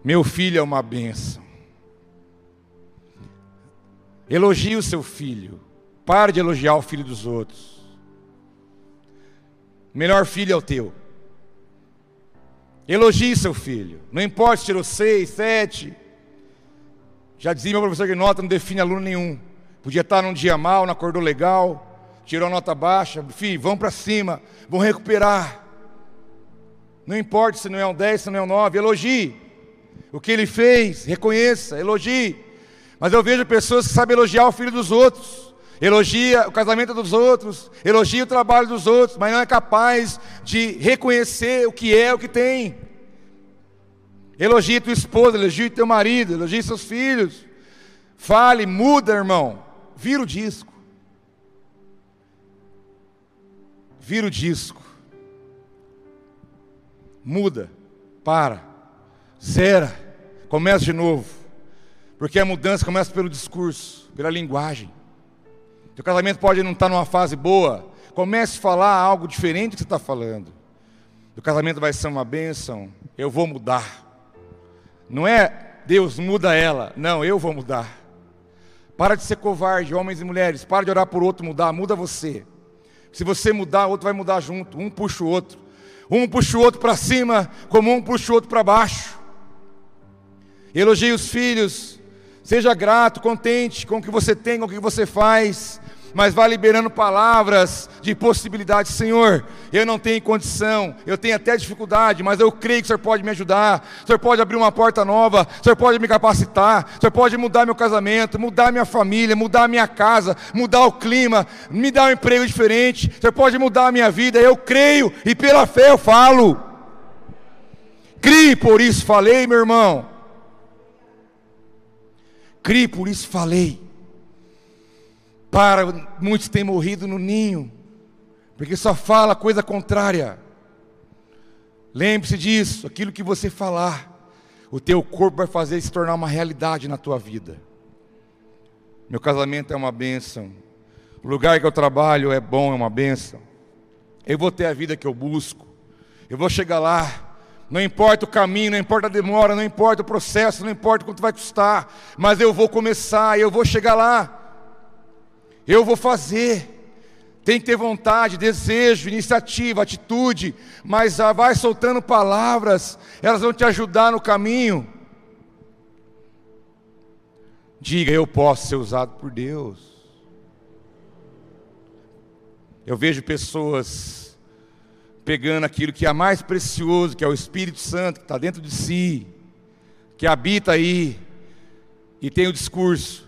Meu filho é uma benção. Elogie o seu filho. Pare de elogiar o filho dos outros. Melhor filho é o teu. Elogie seu filho. Não importa se tirou seis, sete. Já dizia meu professor que nota não define aluno nenhum. Podia estar num dia mal, não acordou legal, tirou nota baixa. Filho, vão para cima, vão recuperar. Não importa se não é um 10, se não é um 9, elogie. O que ele fez, reconheça, elogie. Mas eu vejo pessoas que sabem elogiar o filho dos outros, elogia o casamento dos outros, elogia o trabalho dos outros, mas não é capaz de reconhecer o que é, o que tem. Elogie tua esposa, elogie teu marido, elogie seus filhos. Fale, muda, irmão. Vira o disco. Vira o disco muda, para, zera, começa de novo. Porque a mudança começa pelo discurso, pela linguagem. Teu casamento pode não estar numa fase boa, comece a falar algo diferente do que você está falando. O casamento vai ser uma bênção, eu vou mudar. Não é Deus muda ela, não, eu vou mudar. Para de ser covarde, homens e mulheres, para de orar por outro mudar, muda você. Se você mudar, outro vai mudar junto, um puxa o outro. Um puxa o outro para cima, como um puxa o outro para baixo. Elogie os filhos, seja grato, contente com o que você tem, com o que você faz mas vai liberando palavras de possibilidade. Senhor, eu não tenho condição, eu tenho até dificuldade, mas eu creio que o Senhor pode me ajudar. O Senhor pode abrir uma porta nova, o Senhor pode me capacitar, o Senhor pode mudar meu casamento, mudar minha família, mudar minha casa, mudar o clima, me dar um emprego diferente. O Senhor pode mudar a minha vida. Eu creio e pela fé eu falo. Crie, por isso falei, meu irmão. Crie, por isso falei. Para, muitos têm morrido no ninho, porque só fala coisa contrária. Lembre-se disso, aquilo que você falar, o teu corpo vai fazer se tornar uma realidade na tua vida. Meu casamento é uma bênção. O lugar que eu trabalho é bom, é uma bênção. Eu vou ter a vida que eu busco. Eu vou chegar lá. Não importa o caminho, não importa a demora, não importa o processo, não importa quanto vai custar, mas eu vou começar, eu vou chegar lá. Eu vou fazer. Tem que ter vontade, desejo, iniciativa, atitude, mas vai soltando palavras, elas vão te ajudar no caminho. Diga, eu posso ser usado por Deus. Eu vejo pessoas pegando aquilo que é mais precioso, que é o Espírito Santo, que está dentro de si, que habita aí, e tem o discurso.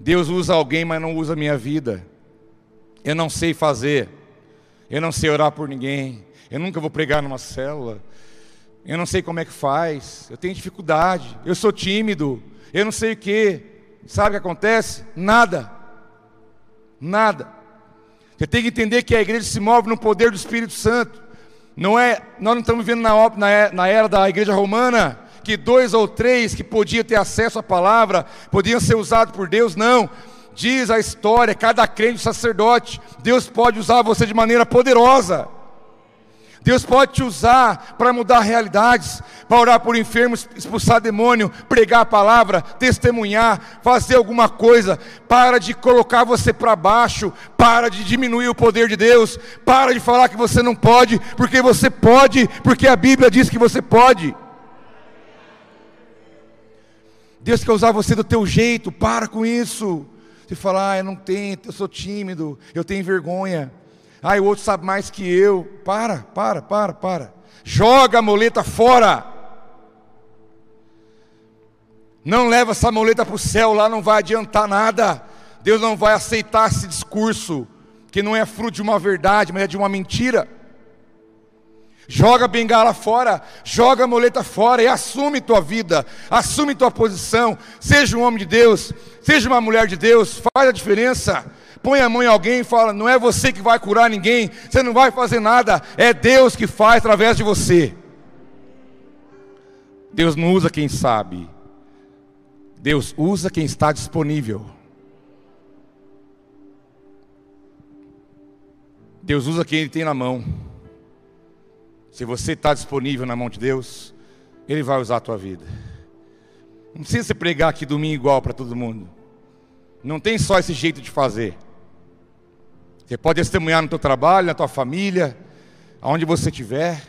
Deus usa alguém, mas não usa a minha vida. Eu não sei fazer. Eu não sei orar por ninguém. Eu nunca vou pregar numa célula. Eu não sei como é que faz. Eu tenho dificuldade. Eu sou tímido. Eu não sei o que. Sabe o que acontece? Nada. Nada. Você tem que entender que a igreja se move no poder do Espírito Santo. Não é, nós não estamos vivendo na, na, na era da igreja romana, que dois ou três que podiam ter acesso à palavra, podiam ser usados por Deus, não. Diz a história, cada crente sacerdote, Deus pode usar você de maneira poderosa. Deus pode te usar para mudar realidades, para orar por enfermos, expulsar demônio, pregar a palavra, testemunhar, fazer alguma coisa. Para de colocar você para baixo, para de diminuir o poder de Deus, para de falar que você não pode, porque você pode, porque a Bíblia diz que você pode. Deus quer usar você do teu jeito, para com isso. Você fala, ah, eu não tento, eu sou tímido, eu tenho vergonha. Ah, o outro sabe mais que eu. Para, para, para, para. Joga a moleta fora. Não leva essa moleta para o céu, lá não vai adiantar nada. Deus não vai aceitar esse discurso, que não é fruto de uma verdade, mas é de uma mentira. Joga a bengala fora, joga a moleta fora e assume tua vida, assume tua posição. Seja um homem de Deus, seja uma mulher de Deus, faz a diferença. Põe a mão em alguém e fala: não é você que vai curar ninguém, você não vai fazer nada, é Deus que faz através de você. Deus não usa quem sabe, Deus usa quem está disponível. Deus usa quem Ele tem na mão. Se você está disponível na mão de Deus, Ele vai usar a tua vida. Não precisa você pregar aqui domingo igual para todo mundo. Não tem só esse jeito de fazer. Você pode testemunhar no teu trabalho, na tua família, aonde você estiver.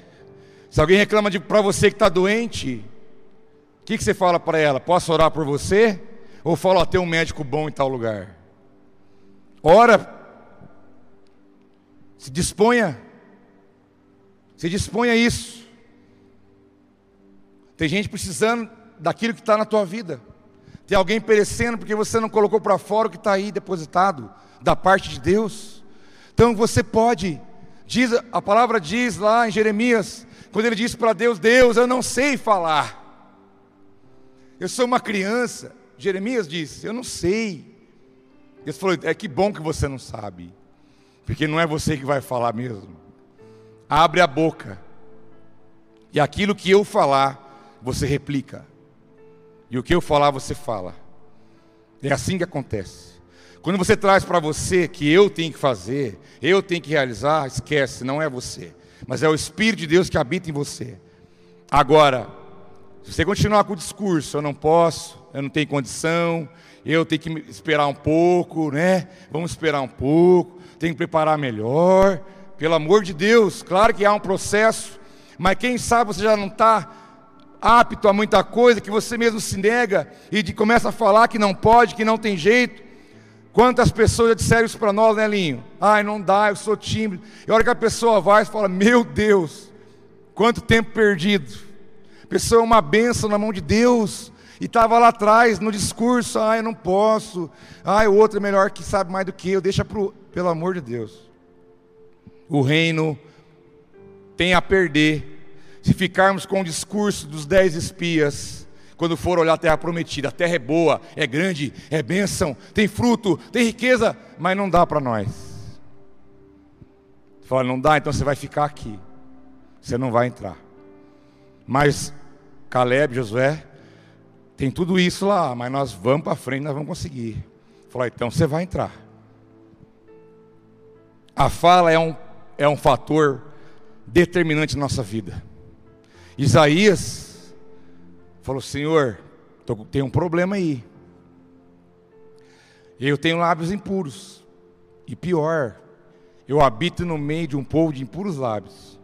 Se alguém reclama para você que está doente, o que, que você fala para ela? Posso orar por você? Ou fala, tem um médico bom em tal lugar? Ora, se disponha, se disponha a isso. Tem gente precisando daquilo que está na tua vida. Tem alguém perecendo porque você não colocou para fora o que está aí depositado da parte de Deus. Então você pode, diz, a palavra diz lá em Jeremias, quando ele disse para Deus: Deus, eu não sei falar, eu sou uma criança. Jeremias disse: Eu não sei. Deus falou: É que bom que você não sabe, porque não é você que vai falar mesmo. Abre a boca, e aquilo que eu falar, você replica, e o que eu falar, você fala. É assim que acontece. Quando você traz para você que eu tenho que fazer, eu tenho que realizar, esquece, não é você, mas é o Espírito de Deus que habita em você. Agora, se você continuar com o discurso, eu não posso, eu não tenho condição, eu tenho que esperar um pouco, né? Vamos esperar um pouco, tenho que preparar melhor. Pelo amor de Deus, claro que há um processo, mas quem sabe você já não está apto a muita coisa, que você mesmo se nega e de, começa a falar que não pode, que não tem jeito. Quantas pessoas já disseram isso para nós, né, Linho? Ai, não dá, eu sou tímido. E a hora que a pessoa vai, você fala: Meu Deus, quanto tempo perdido. A pessoa é uma benção na mão de Deus. E estava lá atrás, no discurso: Ai, eu não posso. Ai, o outro é melhor que sabe mais do que eu. Deixa pro, pelo amor de Deus. O reino tem a perder se ficarmos com o discurso dos dez espias quando for olhar a terra prometida. A terra é boa, é grande, é bênção, tem fruto, tem riqueza, mas não dá para nós. Fala, não dá, então você vai ficar aqui. Você não vai entrar. Mas Caleb, Josué, tem tudo isso lá, mas nós vamos para frente, nós vamos conseguir. Fala, então você vai entrar. A fala é um, é um fator determinante na nossa vida. Isaías Falou, Senhor, tem um problema aí. Eu tenho lábios impuros. E pior, eu habito no meio de um povo de impuros lábios.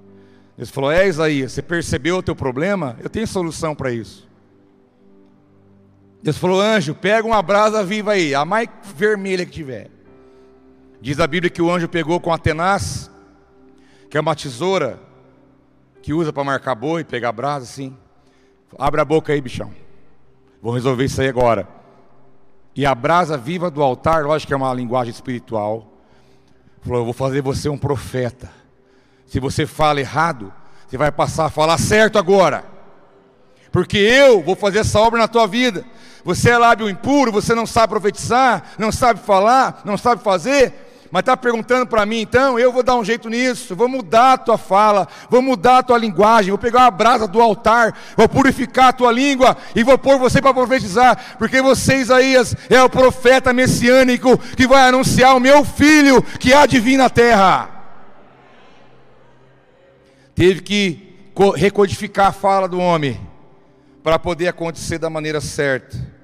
Deus falou: É, Isaías, você percebeu o teu problema? Eu tenho solução para isso. Deus falou: Anjo, pega uma brasa viva aí, a mais vermelha que tiver. Diz a Bíblia que o anjo pegou com a tenaz, que é uma tesoura que usa para marcar boi, pegar brasa assim. Abre a boca aí, bichão. Vou resolver isso aí agora. E a brasa viva do altar, lógico que é uma linguagem espiritual. Falou: Eu vou fazer você um profeta. Se você fala errado, você vai passar a falar certo agora. Porque eu vou fazer essa obra na tua vida. Você é lábio impuro, você não sabe profetizar, não sabe falar, não sabe fazer, mas está perguntando para mim, então eu vou dar um jeito nisso, vou mudar a tua fala, vou mudar a tua linguagem, vou pegar uma brasa do altar, vou purificar a tua língua e vou pôr você para profetizar, porque você, Isaías, é o profeta messiânico que vai anunciar o meu filho que há de vir na terra. Teve que recodificar a fala do homem para poder acontecer da maneira certa.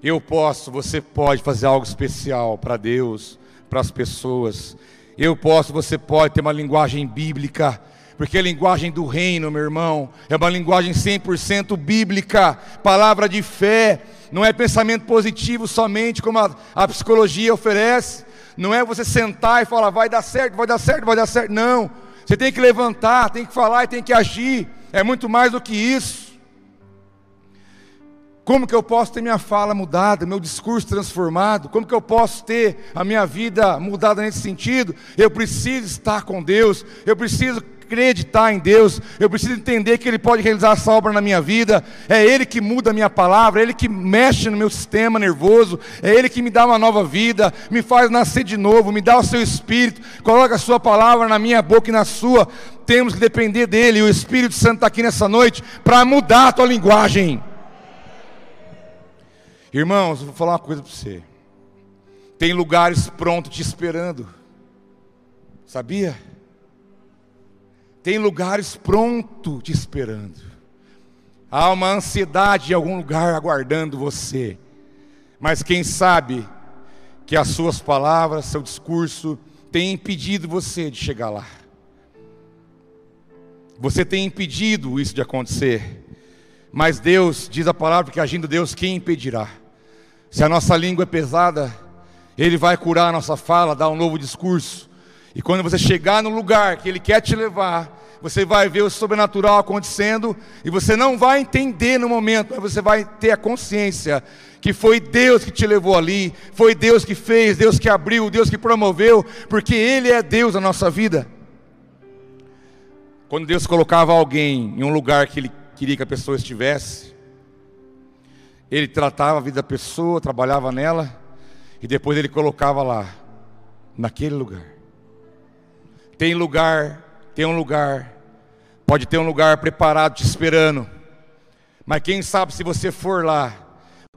Eu posso, você pode fazer algo especial para Deus, para as pessoas. Eu posso, você pode ter uma linguagem bíblica, porque a linguagem do reino, meu irmão, é uma linguagem 100% bíblica, palavra de fé, não é pensamento positivo somente, como a, a psicologia oferece, não é você sentar e falar, vai dar certo, vai dar certo, vai dar certo, não, você tem que levantar, tem que falar e tem que agir, é muito mais do que isso. Como que eu posso ter minha fala mudada, meu discurso transformado? Como que eu posso ter a minha vida mudada nesse sentido? Eu preciso estar com Deus, eu preciso acreditar em Deus, eu preciso entender que Ele pode realizar essa obra na minha vida, é Ele que muda a minha palavra, é Ele que mexe no meu sistema nervoso, é Ele que me dá uma nova vida, me faz nascer de novo, me dá o seu espírito, coloca a sua palavra na minha boca e na sua, temos que depender dEle, e o Espírito Santo está aqui nessa noite para mudar a tua linguagem. Irmãos, vou falar uma coisa para você. Tem lugares prontos te esperando. Sabia? Tem lugares prontos te esperando. Há uma ansiedade em algum lugar aguardando você. Mas quem sabe que as suas palavras, seu discurso, tem impedido você de chegar lá. Você tem impedido isso de acontecer. Mas Deus, diz a palavra, que agindo Deus, quem impedirá? Se a nossa língua é pesada, Ele vai curar a nossa fala, dar um novo discurso. E quando você chegar no lugar que Ele quer te levar, você vai ver o sobrenatural acontecendo e você não vai entender no momento, mas você vai ter a consciência que foi Deus que te levou ali, foi Deus que fez, Deus que abriu, Deus que promoveu, porque Ele é Deus na nossa vida. Quando Deus colocava alguém em um lugar que Ele queria que a pessoa estivesse. Ele tratava a vida da pessoa, trabalhava nela, e depois ele colocava lá, naquele lugar. Tem lugar, tem um lugar, pode ter um lugar preparado te esperando, mas quem sabe se você for lá,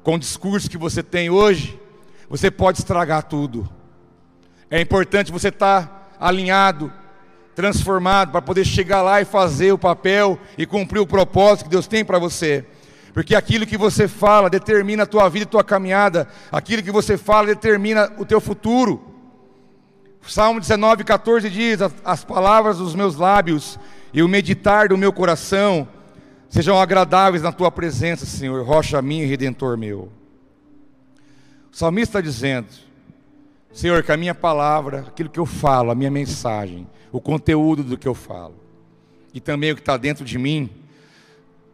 com o discurso que você tem hoje, você pode estragar tudo. É importante você estar tá alinhado, transformado para poder chegar lá e fazer o papel e cumprir o propósito que Deus tem para você. Porque aquilo que você fala determina a tua vida e tua caminhada, aquilo que você fala determina o teu futuro. Salmo 19, 14 diz: As palavras dos meus lábios e o meditar do meu coração sejam agradáveis na tua presença, Senhor, rocha minha e redentor meu. O salmista está dizendo: Senhor, que a minha palavra, aquilo que eu falo, a minha mensagem, o conteúdo do que eu falo, e também o que está dentro de mim,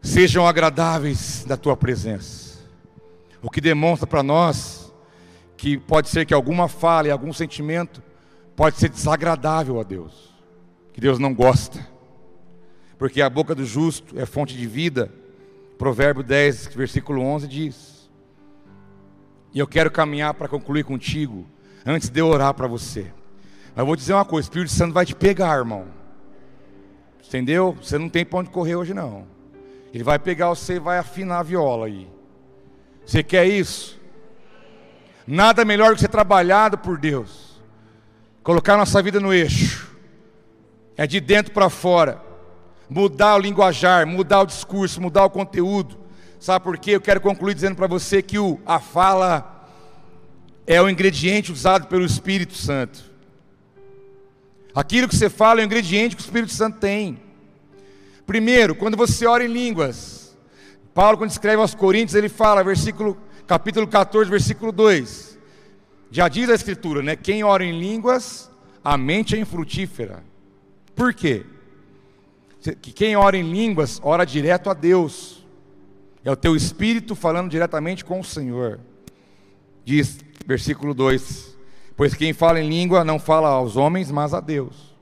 sejam agradáveis da tua presença. O que demonstra para nós que pode ser que alguma fala e algum sentimento pode ser desagradável a Deus, que Deus não gosta, porque a boca do justo é fonte de vida. Provérbio 10, versículo 11 diz. E eu quero caminhar para concluir contigo, antes de eu orar para você. Mas eu vou dizer uma coisa: o Espírito Santo vai te pegar, irmão. Entendeu? Você não tem para onde correr hoje, não. Ele vai pegar você e vai afinar a viola aí. Você quer isso? Nada melhor que ser trabalhado por Deus. Colocar nossa vida no eixo. É de dentro para fora. Mudar o linguajar, mudar o discurso, mudar o conteúdo. Sabe por quê? Eu quero concluir dizendo para você que o, a fala é o ingrediente usado pelo Espírito Santo. Aquilo que você fala é o ingrediente que o Espírito Santo tem. Primeiro, quando você ora em línguas, Paulo, quando escreve aos Coríntios, ele fala, versículo, capítulo 14, versículo 2. Já diz a Escritura, né? Quem ora em línguas, a mente é infrutífera. Por quê? Que quem ora em línguas, ora direto a Deus. É o teu espírito falando diretamente com o Senhor. Diz, versículo 2: Pois quem fala em língua não fala aos homens, mas a Deus.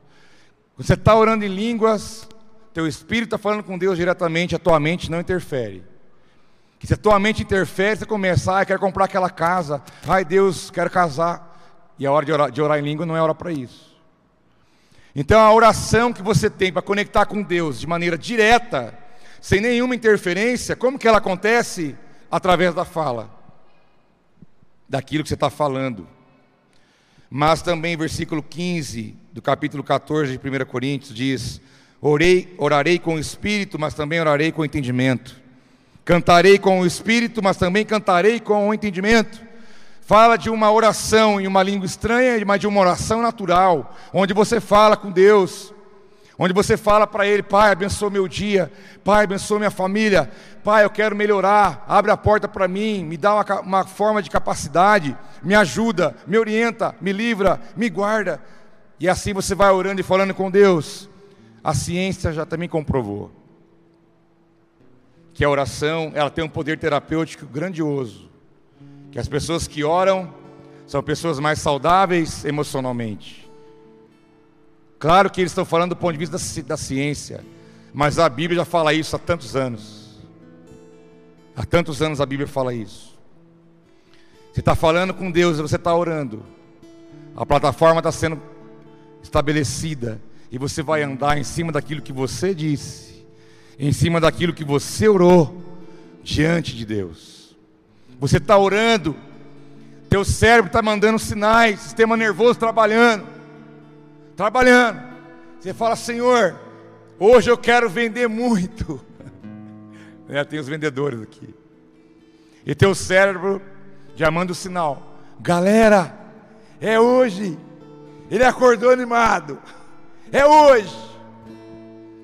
Você está orando em línguas, teu espírito está falando com Deus diretamente, a tua mente não interfere. Que se a tua mente interfere, você começa, ah, quero comprar aquela casa, ai Deus, quero casar. E a hora de orar, de orar em língua não é hora para isso. Então a oração que você tem para conectar com Deus de maneira direta, sem nenhuma interferência, como que ela acontece? Através da fala, daquilo que você está falando. Mas também, versículo 15 do capítulo 14 de 1 Coríntios diz: Orei, orarei com o espírito, mas também orarei com o entendimento. Cantarei com o espírito, mas também cantarei com o entendimento. Fala de uma oração em uma língua estranha, mas de uma oração natural, onde você fala com Deus, onde você fala para Ele: Pai, abençoa meu dia, Pai, abençoa minha família, Pai, eu quero melhorar, abre a porta para mim, me dá uma, uma forma de capacidade, me ajuda, me orienta, me livra, me guarda. E assim você vai orando e falando com Deus. A ciência já também comprovou que a oração ela tem um poder terapêutico grandioso que as pessoas que oram são pessoas mais saudáveis emocionalmente. Claro que eles estão falando do ponto de vista da, ciência, mas a Bíblia já fala isso há tantos anos. Há tantos anos a Bíblia fala isso. Você está falando com Deus você está orando. A plataforma está sendo estabelecida e você vai andar em cima daquilo que você disse, em cima daquilo que você orou diante de Deus. Você está orando, teu cérebro está mandando sinais, sistema nervoso trabalhando, trabalhando. Você fala, Senhor, hoje eu quero vender muito. *laughs* É, tem os vendedores aqui. E teu cérebro já manda o sinal. Galera, é hoje. Ele acordou animado. É hoje.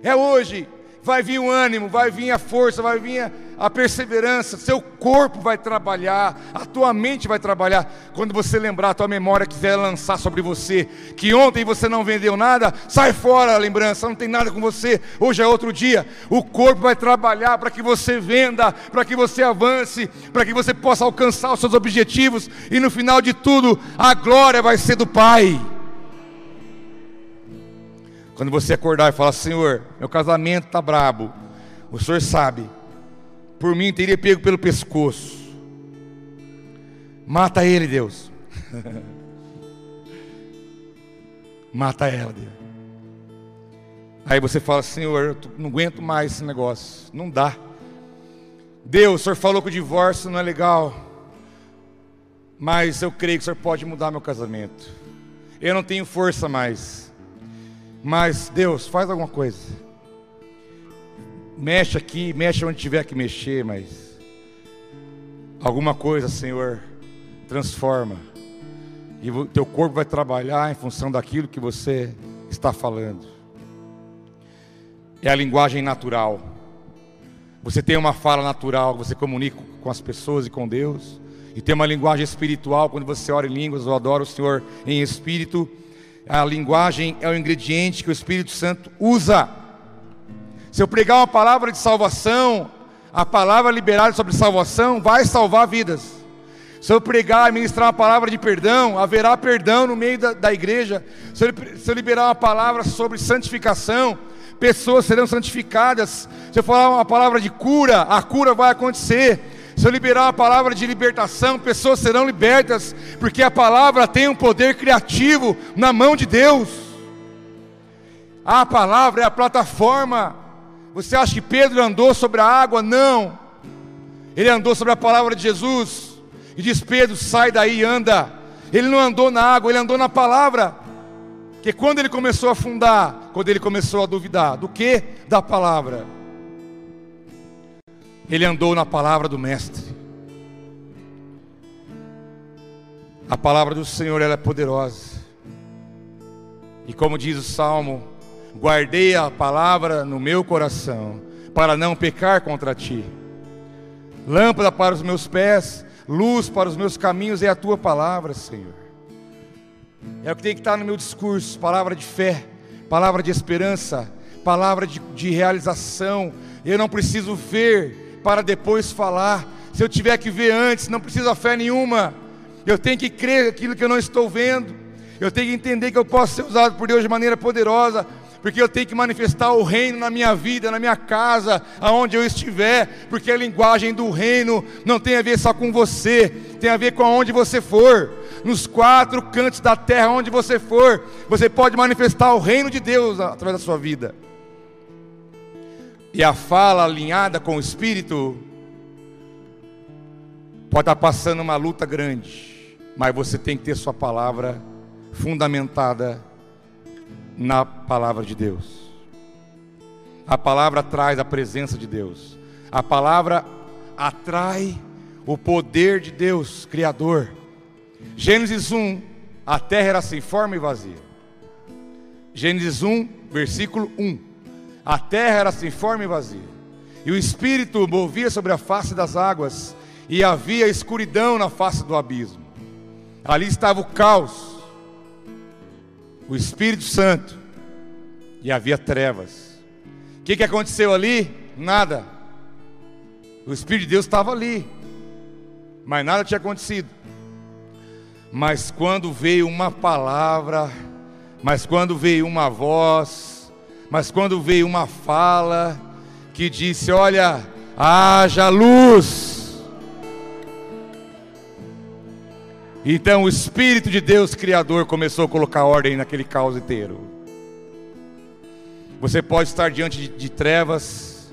É hoje vai vir o ânimo, vai vir a força, vai vir a, a, perseverança, seu corpo vai trabalhar, a tua mente vai trabalhar. Quando você lembrar, a tua memória quiser lançar sobre você, que ontem você não vendeu nada, sai fora a lembrança, não tem nada com você, hoje é outro dia. O corpo vai trabalhar para que você venda, para que você avance, para que você possa alcançar os seus objetivos, e no final de tudo, a glória vai ser do Pai. Quando você acordar e falar, Senhor, meu casamento está brabo, o Senhor sabe, por mim teria pego pelo pescoço. Mata ele, Deus. *laughs* Mata ela, Deus. Aí você fala, Senhor, eu não aguento mais esse negócio. Não dá. Deus, o Senhor falou que o divórcio não é legal. Mas eu creio que o Senhor pode mudar meu casamento. Eu não tenho força mais. Mas Deus, faz alguma coisa. Mexe aqui, mexe onde tiver que mexer, mas alguma coisa, Senhor, transforma. E o teu corpo vai trabalhar em função daquilo que você está falando. É a linguagem natural. Você tem uma fala natural, você comunica com as pessoas e com Deus. E tem uma linguagem espiritual, quando você ora em línguas ou adora o Senhor em espírito a linguagem é o ingrediente que o Espírito Santo usa. Se eu pregar uma palavra de salvação, a palavra liberada sobre salvação vai salvar vidas. Se eu pregar e ministrar uma palavra de perdão, haverá perdão no meio da, da igreja. Se eu, se eu liberar uma palavra sobre santificação, pessoas serão santificadas. Se eu falar uma palavra de cura, a cura vai acontecer. Se eu liberar a palavra de libertação, pessoas serão libertas, porque a palavra tem um poder criativo na mão de Deus. A palavra é a plataforma. Você acha que Pedro andou sobre a água? Não. Ele andou sobre a palavra de Jesus. E diz: Pedro, sai daí e anda. Ele não andou na água, ele andou na palavra. Que quando ele começou a afundar, quando ele começou a duvidar, do que? Da palavra ele andou na palavra do Mestre. A palavra do Senhor ela é poderosa. E como diz o Salmo, guardei a palavra no meu coração, para não pecar contra ti. Lâmpada para os meus pés, luz para os meus caminhos é a tua palavra, Senhor. É o que tem que estar no meu discurso: palavra de fé, palavra de esperança, palavra de, de realização. Eu não preciso ver para depois falar. Se eu tiver que ver antes, não precisa fé nenhuma. Eu tenho que crer aquilo que eu não estou vendo. Eu tenho que entender que eu posso ser usado por Deus de maneira poderosa porque eu tenho que manifestar o reino na minha vida, na minha casa, aonde eu estiver, porque a linguagem do reino não tem a ver só com você, tem a ver com aonde você for. Nos quatro cantos da terra, onde você for, você pode manifestar o reino de Deus através da sua vida. E a fala alinhada com o Espírito pode estar passando uma luta grande, mas você tem que ter sua palavra fundamentada na palavra de Deus. A palavra traz a presença de Deus. A palavra atrai o poder de Deus, Criador. Gênesis 1, a terra era sem forma e vazia. Gênesis 1, versículo 1. A terra era sem forma e vazia. E o Espírito movia sobre a face das águas, e havia escuridão na face do abismo. Ali estava o caos, o Espírito Santo, e havia trevas. O que, que aconteceu ali? Nada. O Espírito de Deus estava ali, mas nada tinha acontecido. Mas quando veio uma palavra, mas quando veio uma voz, mas quando veio uma fala que disse: Olha, haja luz. Então o Espírito de Deus Criador começou a colocar ordem naquele caos inteiro. Você pode estar diante de, de trevas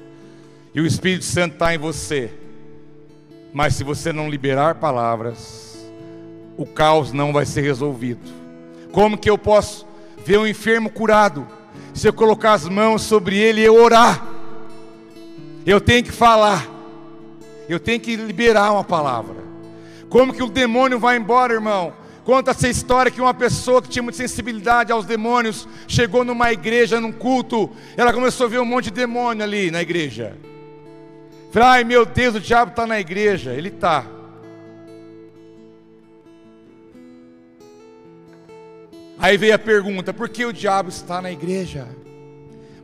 e o Espírito Santo está em você, mas se você não liberar palavras, o caos não vai ser resolvido. Como que eu posso ver um enfermo curado se eu colocar as mãos sobre ele e orar? Eu tenho que falar, eu tenho que liberar uma palavra. Como que o demônio vai embora, irmão? Conta essa história que uma pessoa que tinha muita sensibilidade aos demônios chegou numa igreja, num culto, ela começou a ver um monte de demônio ali na igreja. Falei, ai meu Deus, o diabo está na igreja. Ele está. Aí veio a pergunta: por que o diabo está na igreja?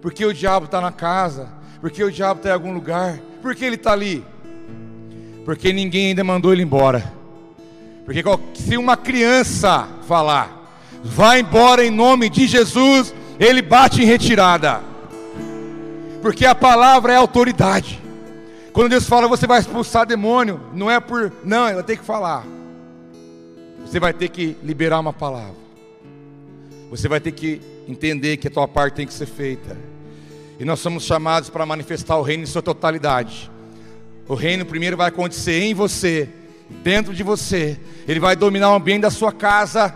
Por que o diabo está na casa? Por que o diabo está em algum lugar? Por que ele está ali? Porque ninguém ainda mandou ele embora. Porque se uma criança falar, vá embora em nome de Jesus, ele bate em retirada. Porque a palavra é autoridade. Quando Deus fala, você vai expulsar demônio, não é por. Não, ele vai ter que falar. Você vai ter que liberar uma palavra. Você vai ter que entender que a tua parte tem que ser feita. E nós somos chamados para manifestar o reino em sua totalidade. O reino primeiro vai acontecer em você, dentro de você. Ele vai dominar o ambiente da sua casa.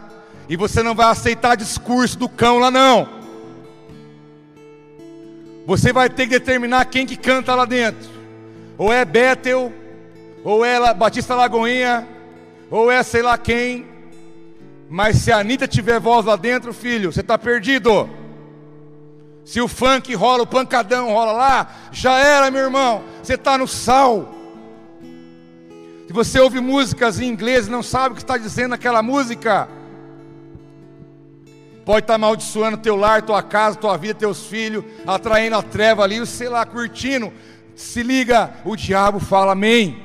E você não vai aceitar discurso do cão lá não. Você vai ter que determinar quem que canta lá dentro. Ou é Bethel, ou é Batista Lagoinha, ou é sei lá quem. Mas se a Anitta tiver voz lá dentro, filho, você está perdido. Se o funk rola, o pancadão rola lá, já era, meu irmão. Você está no sal. Se você ouve músicas em inglês e não sabe o que está dizendo aquela música, pode estar tá amaldiçoando teu lar, tua casa, tua vida, teus filhos, atraindo a treva ali, sei lá, curtindo. Se liga, o diabo fala amém.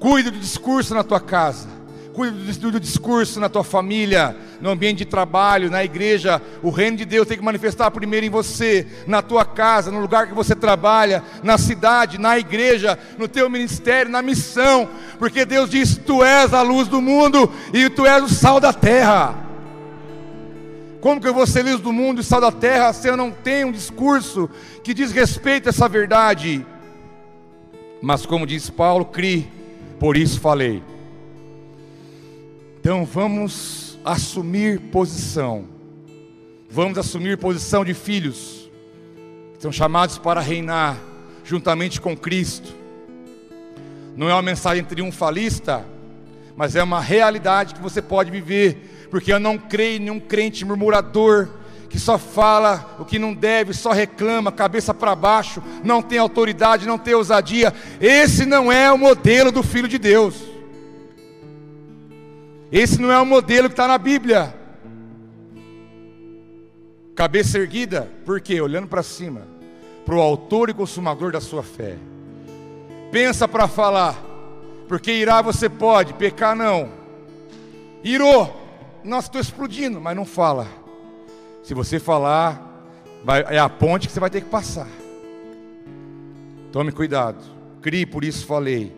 Cuide do discurso na tua casa. Cuide do discurso na tua família, no ambiente de trabalho, na igreja. O reino de Deus tem que manifestar primeiro em você, na tua casa, no lugar que você trabalha, na cidade, na igreja, no teu ministério, na missão. Porque Deus diz: Tu és a luz do mundo e tu és o sal da terra. Como que eu vou ser luz do mundo e sal da terra se eu não tenho um discurso que diz respeito a essa verdade? Mas como diz Paulo, crie, por isso falei. Então vamos assumir posição. Vamos assumir posição de filhos. Que são chamados para reinar juntamente com Cristo. Não é uma mensagem triunfalista, mas é uma realidade que você pode viver, porque eu não creio em nenhum crente murmurador que só fala o que não deve, só reclama, cabeça para baixo, não tem autoridade, não tem ousadia. Esse não é o modelo do filho de Deus. Esse não é o modelo que está na Bíblia. Cabeça erguida, por quê? Olhando para cima, para o autor e consumador da sua fé. Pensa para falar, porque irá você pode, pecar não. Irou, nossa, estou explodindo, mas não fala. Se você falar, Vai, é a ponte que você vai ter que passar. Tome cuidado. Crie, por isso falei.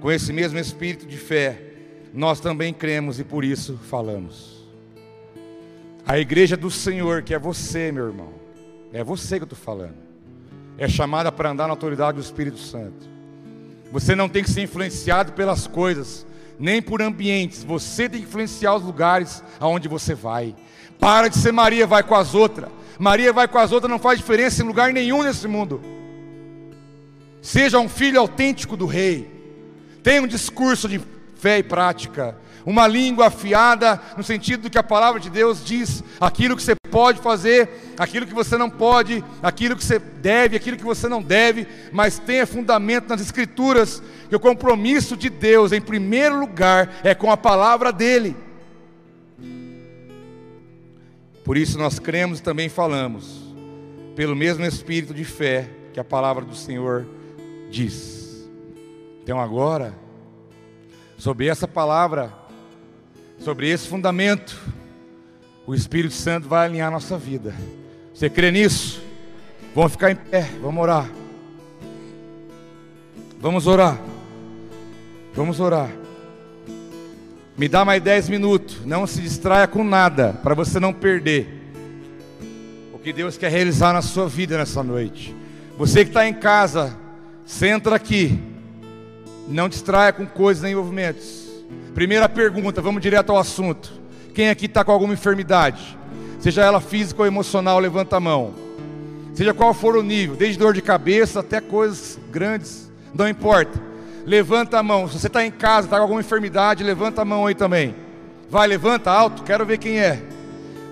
Com esse mesmo espírito de fé, nós também cremos e por isso falamos. A igreja do Senhor, que é você, meu irmão, é você que eu estou falando, é chamada para andar na autoridade do Espírito Santo. Você não tem que ser influenciado pelas coisas, nem por ambientes, você tem que influenciar os lugares aonde você vai. Para de ser Maria, vai com as outras. Maria vai com as outras, não faz diferença em lugar nenhum nesse mundo. Seja um filho autêntico do rei. Tenha um discurso de fé e prática. Uma língua afiada, no sentido do que a palavra de Deus diz, aquilo que você pode fazer, aquilo que você não pode, aquilo que você deve, aquilo que você não deve, mas tenha fundamento nas Escrituras, que o compromisso de Deus, em primeiro lugar, é com a palavra dEle. Por isso nós cremos e também falamos, pelo mesmo espírito de fé que a palavra do Senhor diz. Então agora, sobre essa palavra, sobre esse fundamento, o Espírito Santo vai alinhar a nossa vida. Você crê nisso? Vamos ficar em pé, vamos orar. Vamos orar. Vamos orar. Me dá mais 10 minutos. Não se distraia com nada, para você não perder o que Deus quer realizar na sua vida nessa noite. Você que está em casa, senta aqui. Não distraia com coisas nem movimentos. Primeira pergunta, vamos direto ao assunto. Quem aqui está com alguma enfermidade? Seja ela física ou emocional, levanta a mão. Seja qual for o nível, desde dor de cabeça até coisas grandes, não importa. Levanta a mão. Se você está em casa, está com alguma enfermidade, levanta a mão aí também. Vai, levanta alto, quero ver quem é.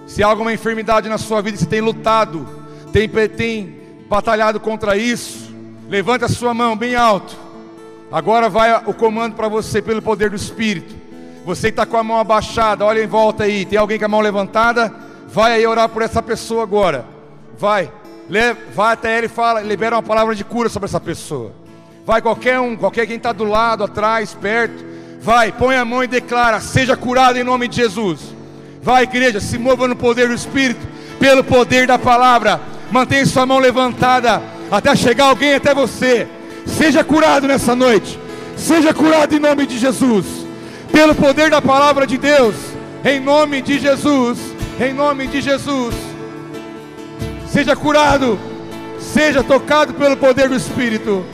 Se há alguma enfermidade na sua vida, você tem lutado, tem, tem batalhado contra isso, levanta a sua mão bem alto. Agora vai o comando para você pelo poder do Espírito. Você está com a mão abaixada, olha em volta aí. Tem alguém com a mão levantada? Vai aí orar por essa pessoa agora. Vai, vai até ele e fala, libera uma palavra de cura sobre essa pessoa. Vai qualquer um, qualquer quem está do lado, atrás, perto. Vai, põe a mão e declara: seja curado em nome de Jesus. Vai, igreja, se mova no poder do Espírito, pelo poder da palavra. Mantenha sua mão levantada até chegar alguém até você. Seja curado nessa noite. Seja curado em nome de Jesus. Pelo poder da palavra de Deus. Em nome de Jesus. Em nome de Jesus. Seja curado. Seja tocado pelo poder do Espírito.